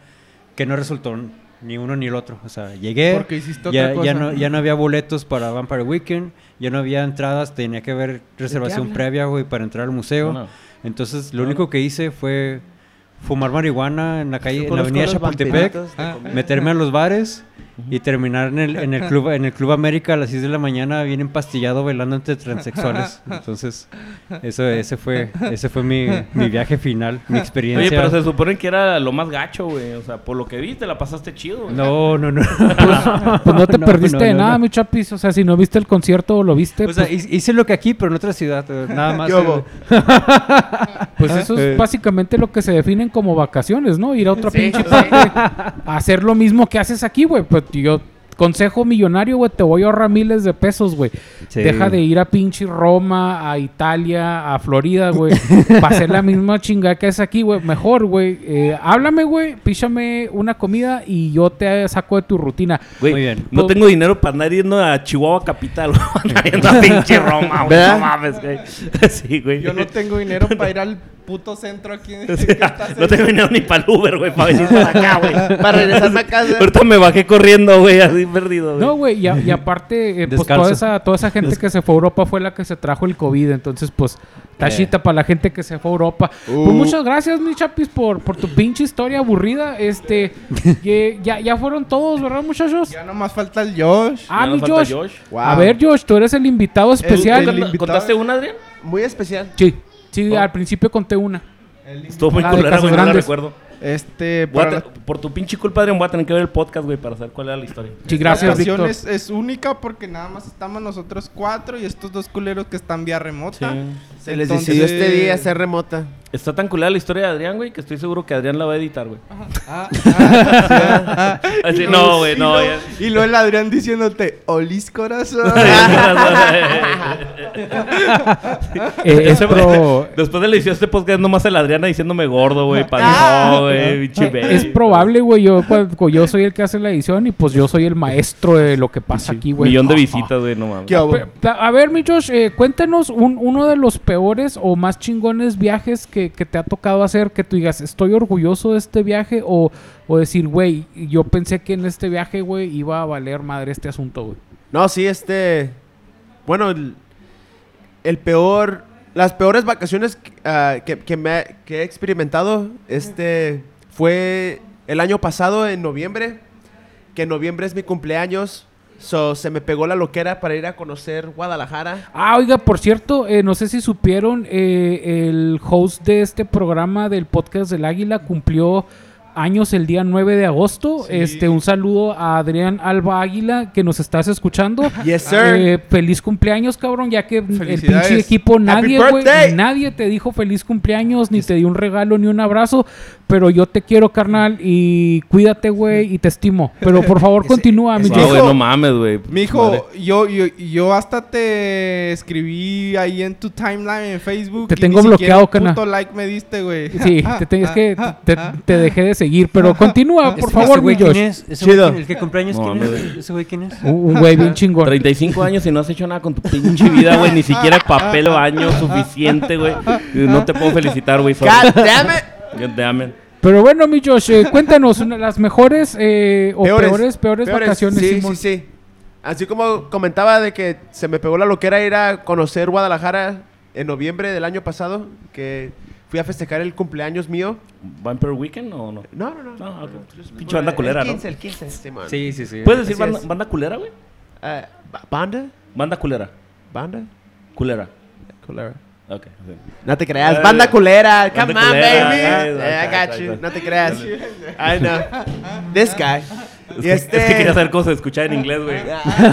que no resultó ni uno ni el otro. O sea, llegué, Porque hiciste ya, otra cosa. ya, no, ya no había boletos para Vampire Weekend, ya no había entradas, tenía que haber reservación previa, güey, para entrar al museo. No, no. Entonces lo único que hice fue fumar marihuana en la calle, en la avenida Chapultepec, comer. meterme a los bares y terminar en el, en el club en el club América a las 6 de la mañana bien empastillado bailando entre transexuales. Entonces, eso ese fue ese fue mi, mi viaje final, mi experiencia. Oye, pero se supone que era lo más gacho, güey. O sea, por lo que vi, te la pasaste chido, güey. No, no, no. Pues no te No, perdiste no, de no, nada, no. mi chapis. O sea, si no viste el concierto, lo viste. O sea, pues, hi- hice lo que aquí, pero en otra ciudad, eh, nada más. ¿Qué hubo? eh, pues eso Eh. es básicamente lo que se definen como vacaciones, ¿no? Ir a otra pinche parte a hacer lo mismo que haces aquí, güey. Pues yo, consejo millonario, güey, te voy a ahorrar miles de pesos, güey. Sí. Deja de ir a pinche Roma, a Italia, a Florida, güey. para hacer la misma chingada que es aquí, güey. Mejor, güey. Eh, háblame, güey. Píchame una comida y yo te saco de tu rutina. Güey, Muy bien. No Pues- tengo dinero para andar yendo a Chihuahua Capital, güey. Andar yendo a pinche Roma, güey. ¿Verdad? No mames, güey. Sí, güey. Yo no tengo dinero para ir al puto centro aquí. O sea, no tengo dinero ni para el Uber, güey, para venir para acá, güey. Para regresarme a casa. Ahorita me bajé corriendo, güey, así perdido, güey. No, güey, y, aparte, eh, pues toda esa, toda esa gente que se fue a Europa fue la que se trajo el COVID. Entonces, pues, tachita para la gente que se fue a Europa. Pues muchas gracias, mi chapis, por, por tu pinche historia aburrida. Este, que ya, ya fueron todos, ¿verdad, muchachos? Ya nomás falta el Josh. Ah, mi Josh. Josh. Wow. A ver, Josh, tú eres el invitado especial. el ¿Cont- invitado- ¿Contaste una, Adrián? Muy especial. Sí, sí, al principio conté una. Estuvo muy La culera, güey, no la recuerdo. Este, para por tu pinche culpa, Adrián, voy a tener que ver el podcast, güey, para saber cuál era la historia. Sí, la gracias, Víctor. es, es única porque nada más estamos nosotros cuatro y estos dos culeros que están vía remota. Sí. Se les Entonces- decidió este día ser remota. Está tan culera la historia de Adrián, güey, que estoy seguro que Adrián la va a editar, güey. Ah, ah, sí. Así, no, güey, y no. Y luego el Adrián diciéndote, Olis corazón. Eh, es Ese- pro- Después de la edición de este podcast, nomás el Adriana diciéndome gordo, güey, panzón, güey, es probable, güey. Yo, cu- yo soy el que hace la edición y pues yo soy el maestro de lo que pasa aquí, güey. Millón de visitas, güey, no mames. A ver, mi Josh, eh, cuéntanos un- uno de los peores o más chingones viajes que, que te ha tocado hacer, que tú digas, estoy orgulloso de este viaje, o, o decir, güey, yo pensé que en este viaje, güey, iba a valer madre este asunto, güey. No, sí, este. Bueno, el, el peor. Las peores vacaciones ah, que, que me que he experimentado. Este. Fue el año pasado, en noviembre. Que en noviembre es mi cumpleaños. So, se me pegó la loquera para ir a conocer Guadalajara. Ah, oiga, por cierto, eh, no sé si supieron, eh, el host de este programa del podcast del Águila cumplió años el día 9 de agosto. Este, un saludo a Adrián Alba Águila, que nos estás escuchando. Yes, sir. Eh, feliz cumpleaños, cabrón, ya que el pinche equipo nadie, güey, nadie te dijo feliz cumpleaños, ni te dio un regalo, ni un abrazo, pero yo te quiero, carnal, y cuídate, güey, y te estimo. Pero por favor, continúa, mi güey, no mames, güey. Mijo, yo, yo, yo hasta te escribí ahí en tu timeline en Facebook. Te y tengo bloqueado, puto like me diste, güey. Sí, te, te- es que te, te dejé de seguir, pero continúa, por ¿Ese- favor, güey quién Josh. es? ¿Ese Chido. güey quién- ¿El que cumpleaños No, quién es? ¿Ese güey quién es? Un un güey bien chingón. 35 años y no has hecho nada con tu pinche vida, güey. Ni siquiera papel o baño suficiente, güey. No te puedo felicitar, güey. sorry. God damn it. God damn it. Pero bueno, mi Josh, eh, cuéntanos una- las mejores eh, o peores, peores, vacaciones, Sí, Simón. sí, sí. Así como comentaba de que se me pegó la loquera ir a conocer Guadalajara en noviembre del año pasado, que fui a festejar el cumpleaños mío. ¿Vampire Weekend o no? No, no, no. No, ok. Pinche banda culera, el ¿no? 15, el 15, Simón. Sí, sí, sí. ¿Puedes decir banda, banda culera, güey? Ah, ba- ¿Banda? Banda culera. ¿Banda? Culera. Culera. Ok. sí. No te creas, Eh, banda culera. banda Come on, culera, baby. Eh, I got you. No te creas. I know. This guy. Es, Y que, este- es que quería saber cómo se escucha en inglés, güey.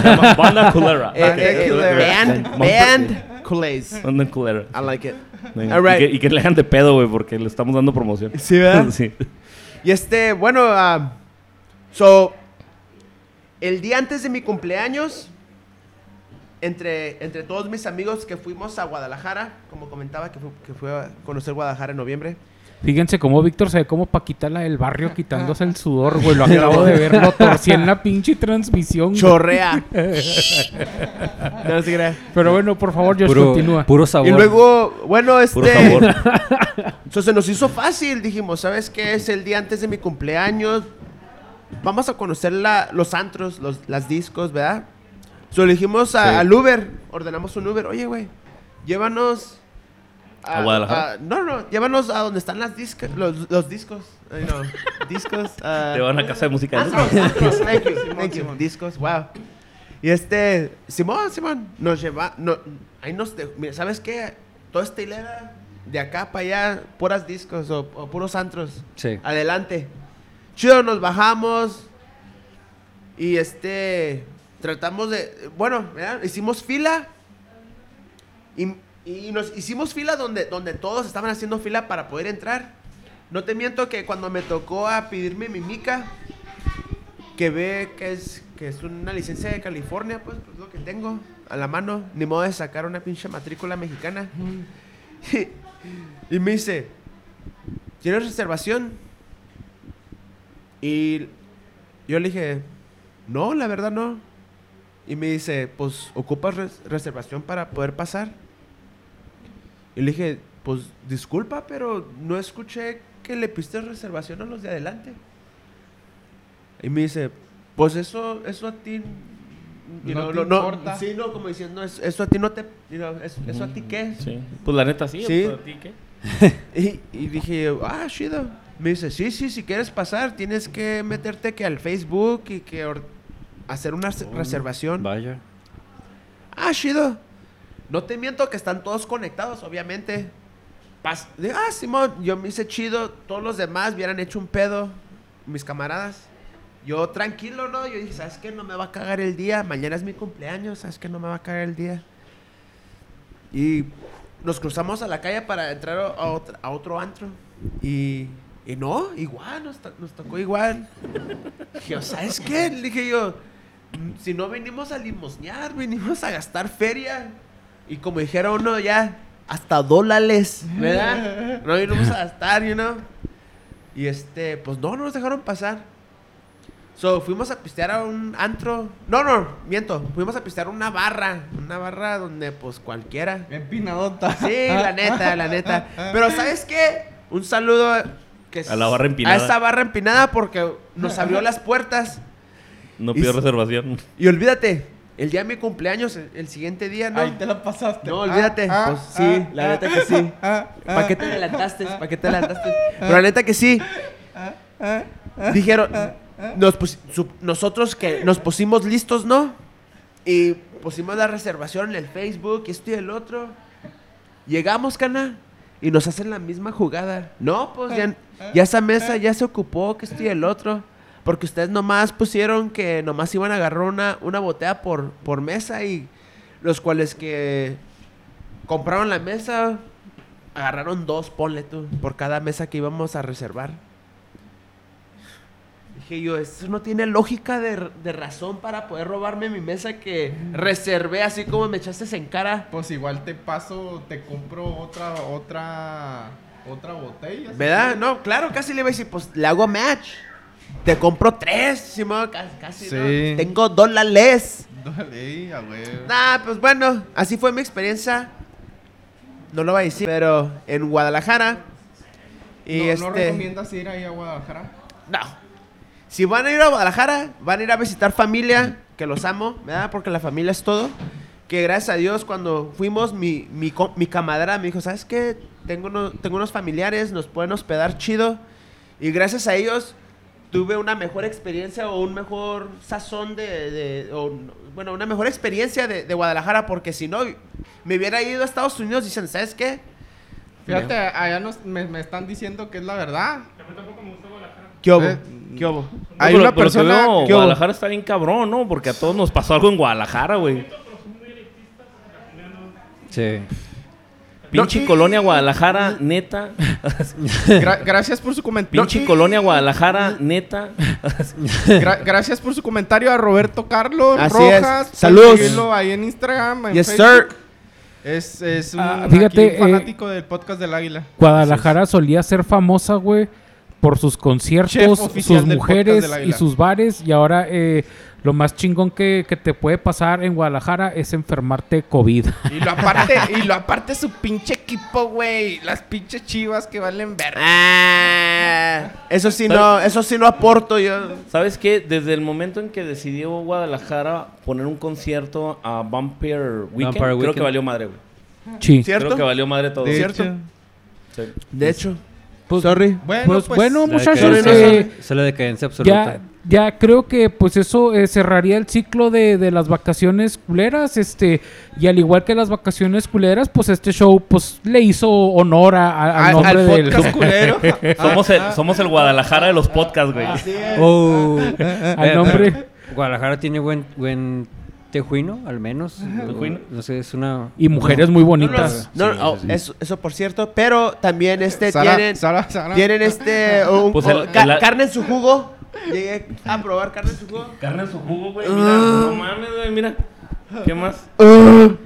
Llama Banda culera. Eh, eh, band, band, Culays. Banda culera. I like it. Right. y, que, y que le hagan de pedo, güey, porque le estamos dando promoción. Sí, ¿verdad? sí. Y este, bueno, ah, so, el día antes de mi cumpleaños, entre, entre todos mis amigos que fuimos a Guadalajara, como comentaba, que fue, que fue a conocer Guadalajara en noviembre. Fíjense cómo Víctor se ve como Paquita la del barrio quitándose el sudor, güey. Lo acabo de ver, lo torcí en la pinche transmisión. güey. Chorrea. se. Pero bueno, por favor, Josh, Puro, continúa. puro sabor. Y luego, bueno, este... Puro sabor. Entonces se nos hizo fácil, dijimos, ¿sabes qué? Es el día antes de mi cumpleaños. Vamos a conocer la- los antros, los, las discos, ¿verdad? So le dijimos a- Sí. al Uber, ordenamos un Uber, oye, güey, llévanos ¿A Guadalajara? a- no, no, llévanos a donde están las discos, los, los discos. Ay, no, discos. ah, Te van a casa de música. Discos, wow. Y este, Simón, Simón, nos lleva, no, ahí nos, de- mira, ¿sabes qué? Toda esta hilera de acá para allá, puras discos o, o puros antros. Sí. Adelante. Chido, nos bajamos y este, tratamos de, bueno, ¿verdad? hicimos fila y, y nos hicimos fila donde, donde todos estaban haciendo fila para poder entrar. No te miento que cuando me tocó a pedirme mi mica, que ve que es, que es una licencia de California, pues, pues lo que tengo a la mano, ni modo de sacar una pinche matrícula mexicana. y me dice, ¿tienes reservación? Y yo le dije, no, la verdad no. Y me dice, pues, ¿ocupas res- reservación para poder pasar? Y le dije, pues, disculpa, pero no escuché que le piste reservación a los de adelante. Y me dice, pues eso, eso a ti... you No know, te no, no, importa. sí, no, como diciendo, "Es- eso a ti no te... you know, es- ¿Eso a ti qué? Sí. Pues la neta sí. Sí. pues, ¿a ti qué? Y, y dije, ah, chido. Me dice, sí, sí, si quieres pasar, tienes que meterte que al Facebook y que hacer una res- reservación. Vaya. Ah, chido. No te miento que están todos conectados, obviamente. Pas ah, Simón, yo me hice chido. Todos los demás hubieran hecho un pedo, mis camaradas. Yo tranquilo, ¿no? Yo dije, ¿sabes qué? No me va a cagar el día. Mañana es mi cumpleaños, ¿sabes qué? No me va a cagar el día. Y nos cruzamos a la calle para entrar a, otro, antro. Y, y no, igual, nos tocó igual. Dije, ¿sabes qué? Le dije yo, "Mm, si no venimos a limosnear, venimos a gastar feria. Y como dijera uno ya, hasta dólares, ¿verdad? No venimos a gastar, you know. Y este, pues no, no nos dejaron pasar. So, fuimos a pistear a un antro. No, no, miento. Fuimos a pistear a una barra. Una barra donde, pues, cualquiera. Bien pinadota. Sí, la neta, la neta. Pero ¿sabes qué? Un saludo que A la barra empinada. A esa barra empinada porque nos abrió las puertas. No Y pido s- reservación. Y olvídate, el día de mi cumpleaños, el, siguiente día, ¿no? Ahí te la pasaste. No, olvídate. Ah, pues ah, sí, ah, la ah, neta que sí. ah, ¿Para ah, qué te adelantaste? ¿Para qué te adelantaste? Pero la neta que sí. ah, Dijeron, nos pus- su- nosotros que nos pusimos listos, ¿no? Y pusimos la reservación en el Facebook, esto y el otro. Llegamos, cana, y nos hacen la misma jugada. No, pues ya, ya esa mesa ya se ocupó, que esto y el otro. Porque ustedes nomás pusieron que nomás iban a agarrar una, una botella por, por mesa y los cuales que compraron la mesa agarraron dos, ponle tú, por cada mesa que íbamos a reservar. Dije yo, eso no tiene lógica de, de razón para poder robarme mi mesa que reservé así como me echaste en cara. Pues igual te paso, te compro otra, otra, otra botella. ¿sí? ¿Verdad? No, claro, casi le iba a decir, pues le hago match. Te compro tres, Simón, ca- casi, ¿no? Sí. Tengo dólares. A huevo. Nah, pues bueno, así fue mi experiencia. No lo voy a decir, pero en Guadalajara. Y ¿No, este. ¿No recomiendas ir ahí a Guadalajara? No. Si van a ir a Guadalajara, van a ir a visitar familia, que los amo, ¿verdad? Porque la familia es todo. Que gracias a Dios, cuando fuimos, mi, mi, mi camarada me dijo, ¿sabes qué? Tengo, uno- tengo unos familiares, nos pueden hospedar chido. Y gracias a ellos tuve una mejor experiencia o un mejor sazón de... de- o, bueno, una mejor experiencia de, de Guadalajara, porque si no, me hubiera ido a Estados Unidos dicen, ¿sabes qué? Fíjate, allá nos, me, me están diciendo que es la verdad. ¿Qué hubo? Eh, ¿Qué hubo? Hay No, una pero- pero persona que veo, ¿Qué hubo? Guadalajara está bien cabrón, ¿no? Porque a todos nos pasó algo en Guadalajara, güey. Sí. Pinche colonia Guadalajara, neta. Gra- gracias por su comentario. Pinche colonia Guadalajara, neta. gracias por su comentario a Roberto Carlos Así Rojas. es. Saludos. Ahí en Instagram, en Yes, Facebook. sir. Es, es un Ah, fíjate, eh, fanático del podcast del Águila. Guadalajara solía ser famosa, güey, por sus conciertos, sus mujeres y sus bares. Y ahora eh, lo más chingón que, que te puede pasar en Guadalajara es enfermarte de COVID. Y lo aparte, y lo aparte su pinche equipo, güey. Las pinches chivas que valen ver. Ah, eso sí no, eso sí no aporto yo. ¿Sabes qué? Desde el momento en que decidió Guadalajara poner un concierto a Vampire Weekend, creo Weekend. que valió madre, güey. Sí. ¿Cierto? Creo que valió madre todo. De ¿Cierto? Sí. De hecho. Pues, Sorry. Bueno, pues, pues, bueno, muchachos, eh, es la decadencia absoluta. ya, ya creo que pues eso eh, cerraría el ciclo de, de las vacaciones culeras, este, y al igual que las vacaciones culeras, pues este show pues le hizo honor a- a- al nombre al del podcast culero. Somos el, somos el Guadalajara de los podcasts, güey. Oh. al nombre Guadalajara tiene buen, buen tejuino, al menos. Tejuino. No sé, es una... y mujeres muy bonitas. No, no, oh, Eso, eso por cierto, pero también este Sara, tienen Sara, Sara. tienen este un- Pues el- oh, ca- el- carne en su jugo. Llegué a probar carne en su jugo. Carne en su jugo, güey. Mira, no mames, güey, mira. ¿Qué más?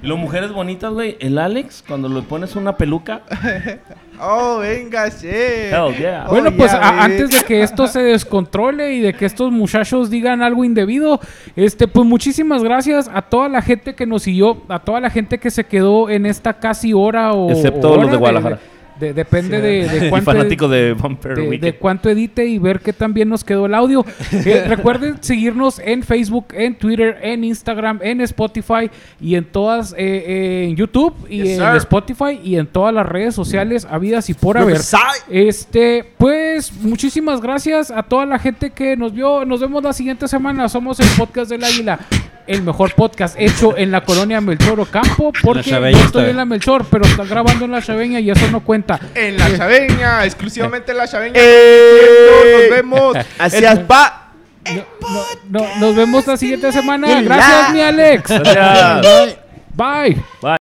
Las mujeres bonitas, güey. El Alex, cuando le pones una peluca. Oh, venga. Hell yeah. Oh, Bueno, pues yeah, a- baby. antes de que esto se descontrole y de que estos muchachos digan algo indebido, este, pues muchísimas gracias a toda la gente que nos siguió, a toda la gente que se quedó en esta casi hora o Excepto o los hora de Guadalajara. de- depende de, cuánto fanático de de, de cuánto edite y ver qué tan bien nos quedó el audio. Eh, recuerden seguirnos en Facebook, en Twitter, en Instagram, en Spotify y en todas, eh, eh, en YouTube y Yes, en sir. Spotify y en todas las redes sociales habidas y por haber. Este, pues muchísimas gracias a toda la gente que nos vio. Nos vemos la siguiente semana. Somos el podcast del Águila. El mejor podcast hecho en la colonia Melchor Ocampo. Porque yo estoy en la Melchor, pero está grabando en la Chaveña y eso no cuenta. En la chaveña, exclusivamente en la chaveña. Eh. Nos vemos. Así es, pa. No, no, no, nos vemos la siguiente semana. Gracias, mi Alex. Gracias. Bye. Bye.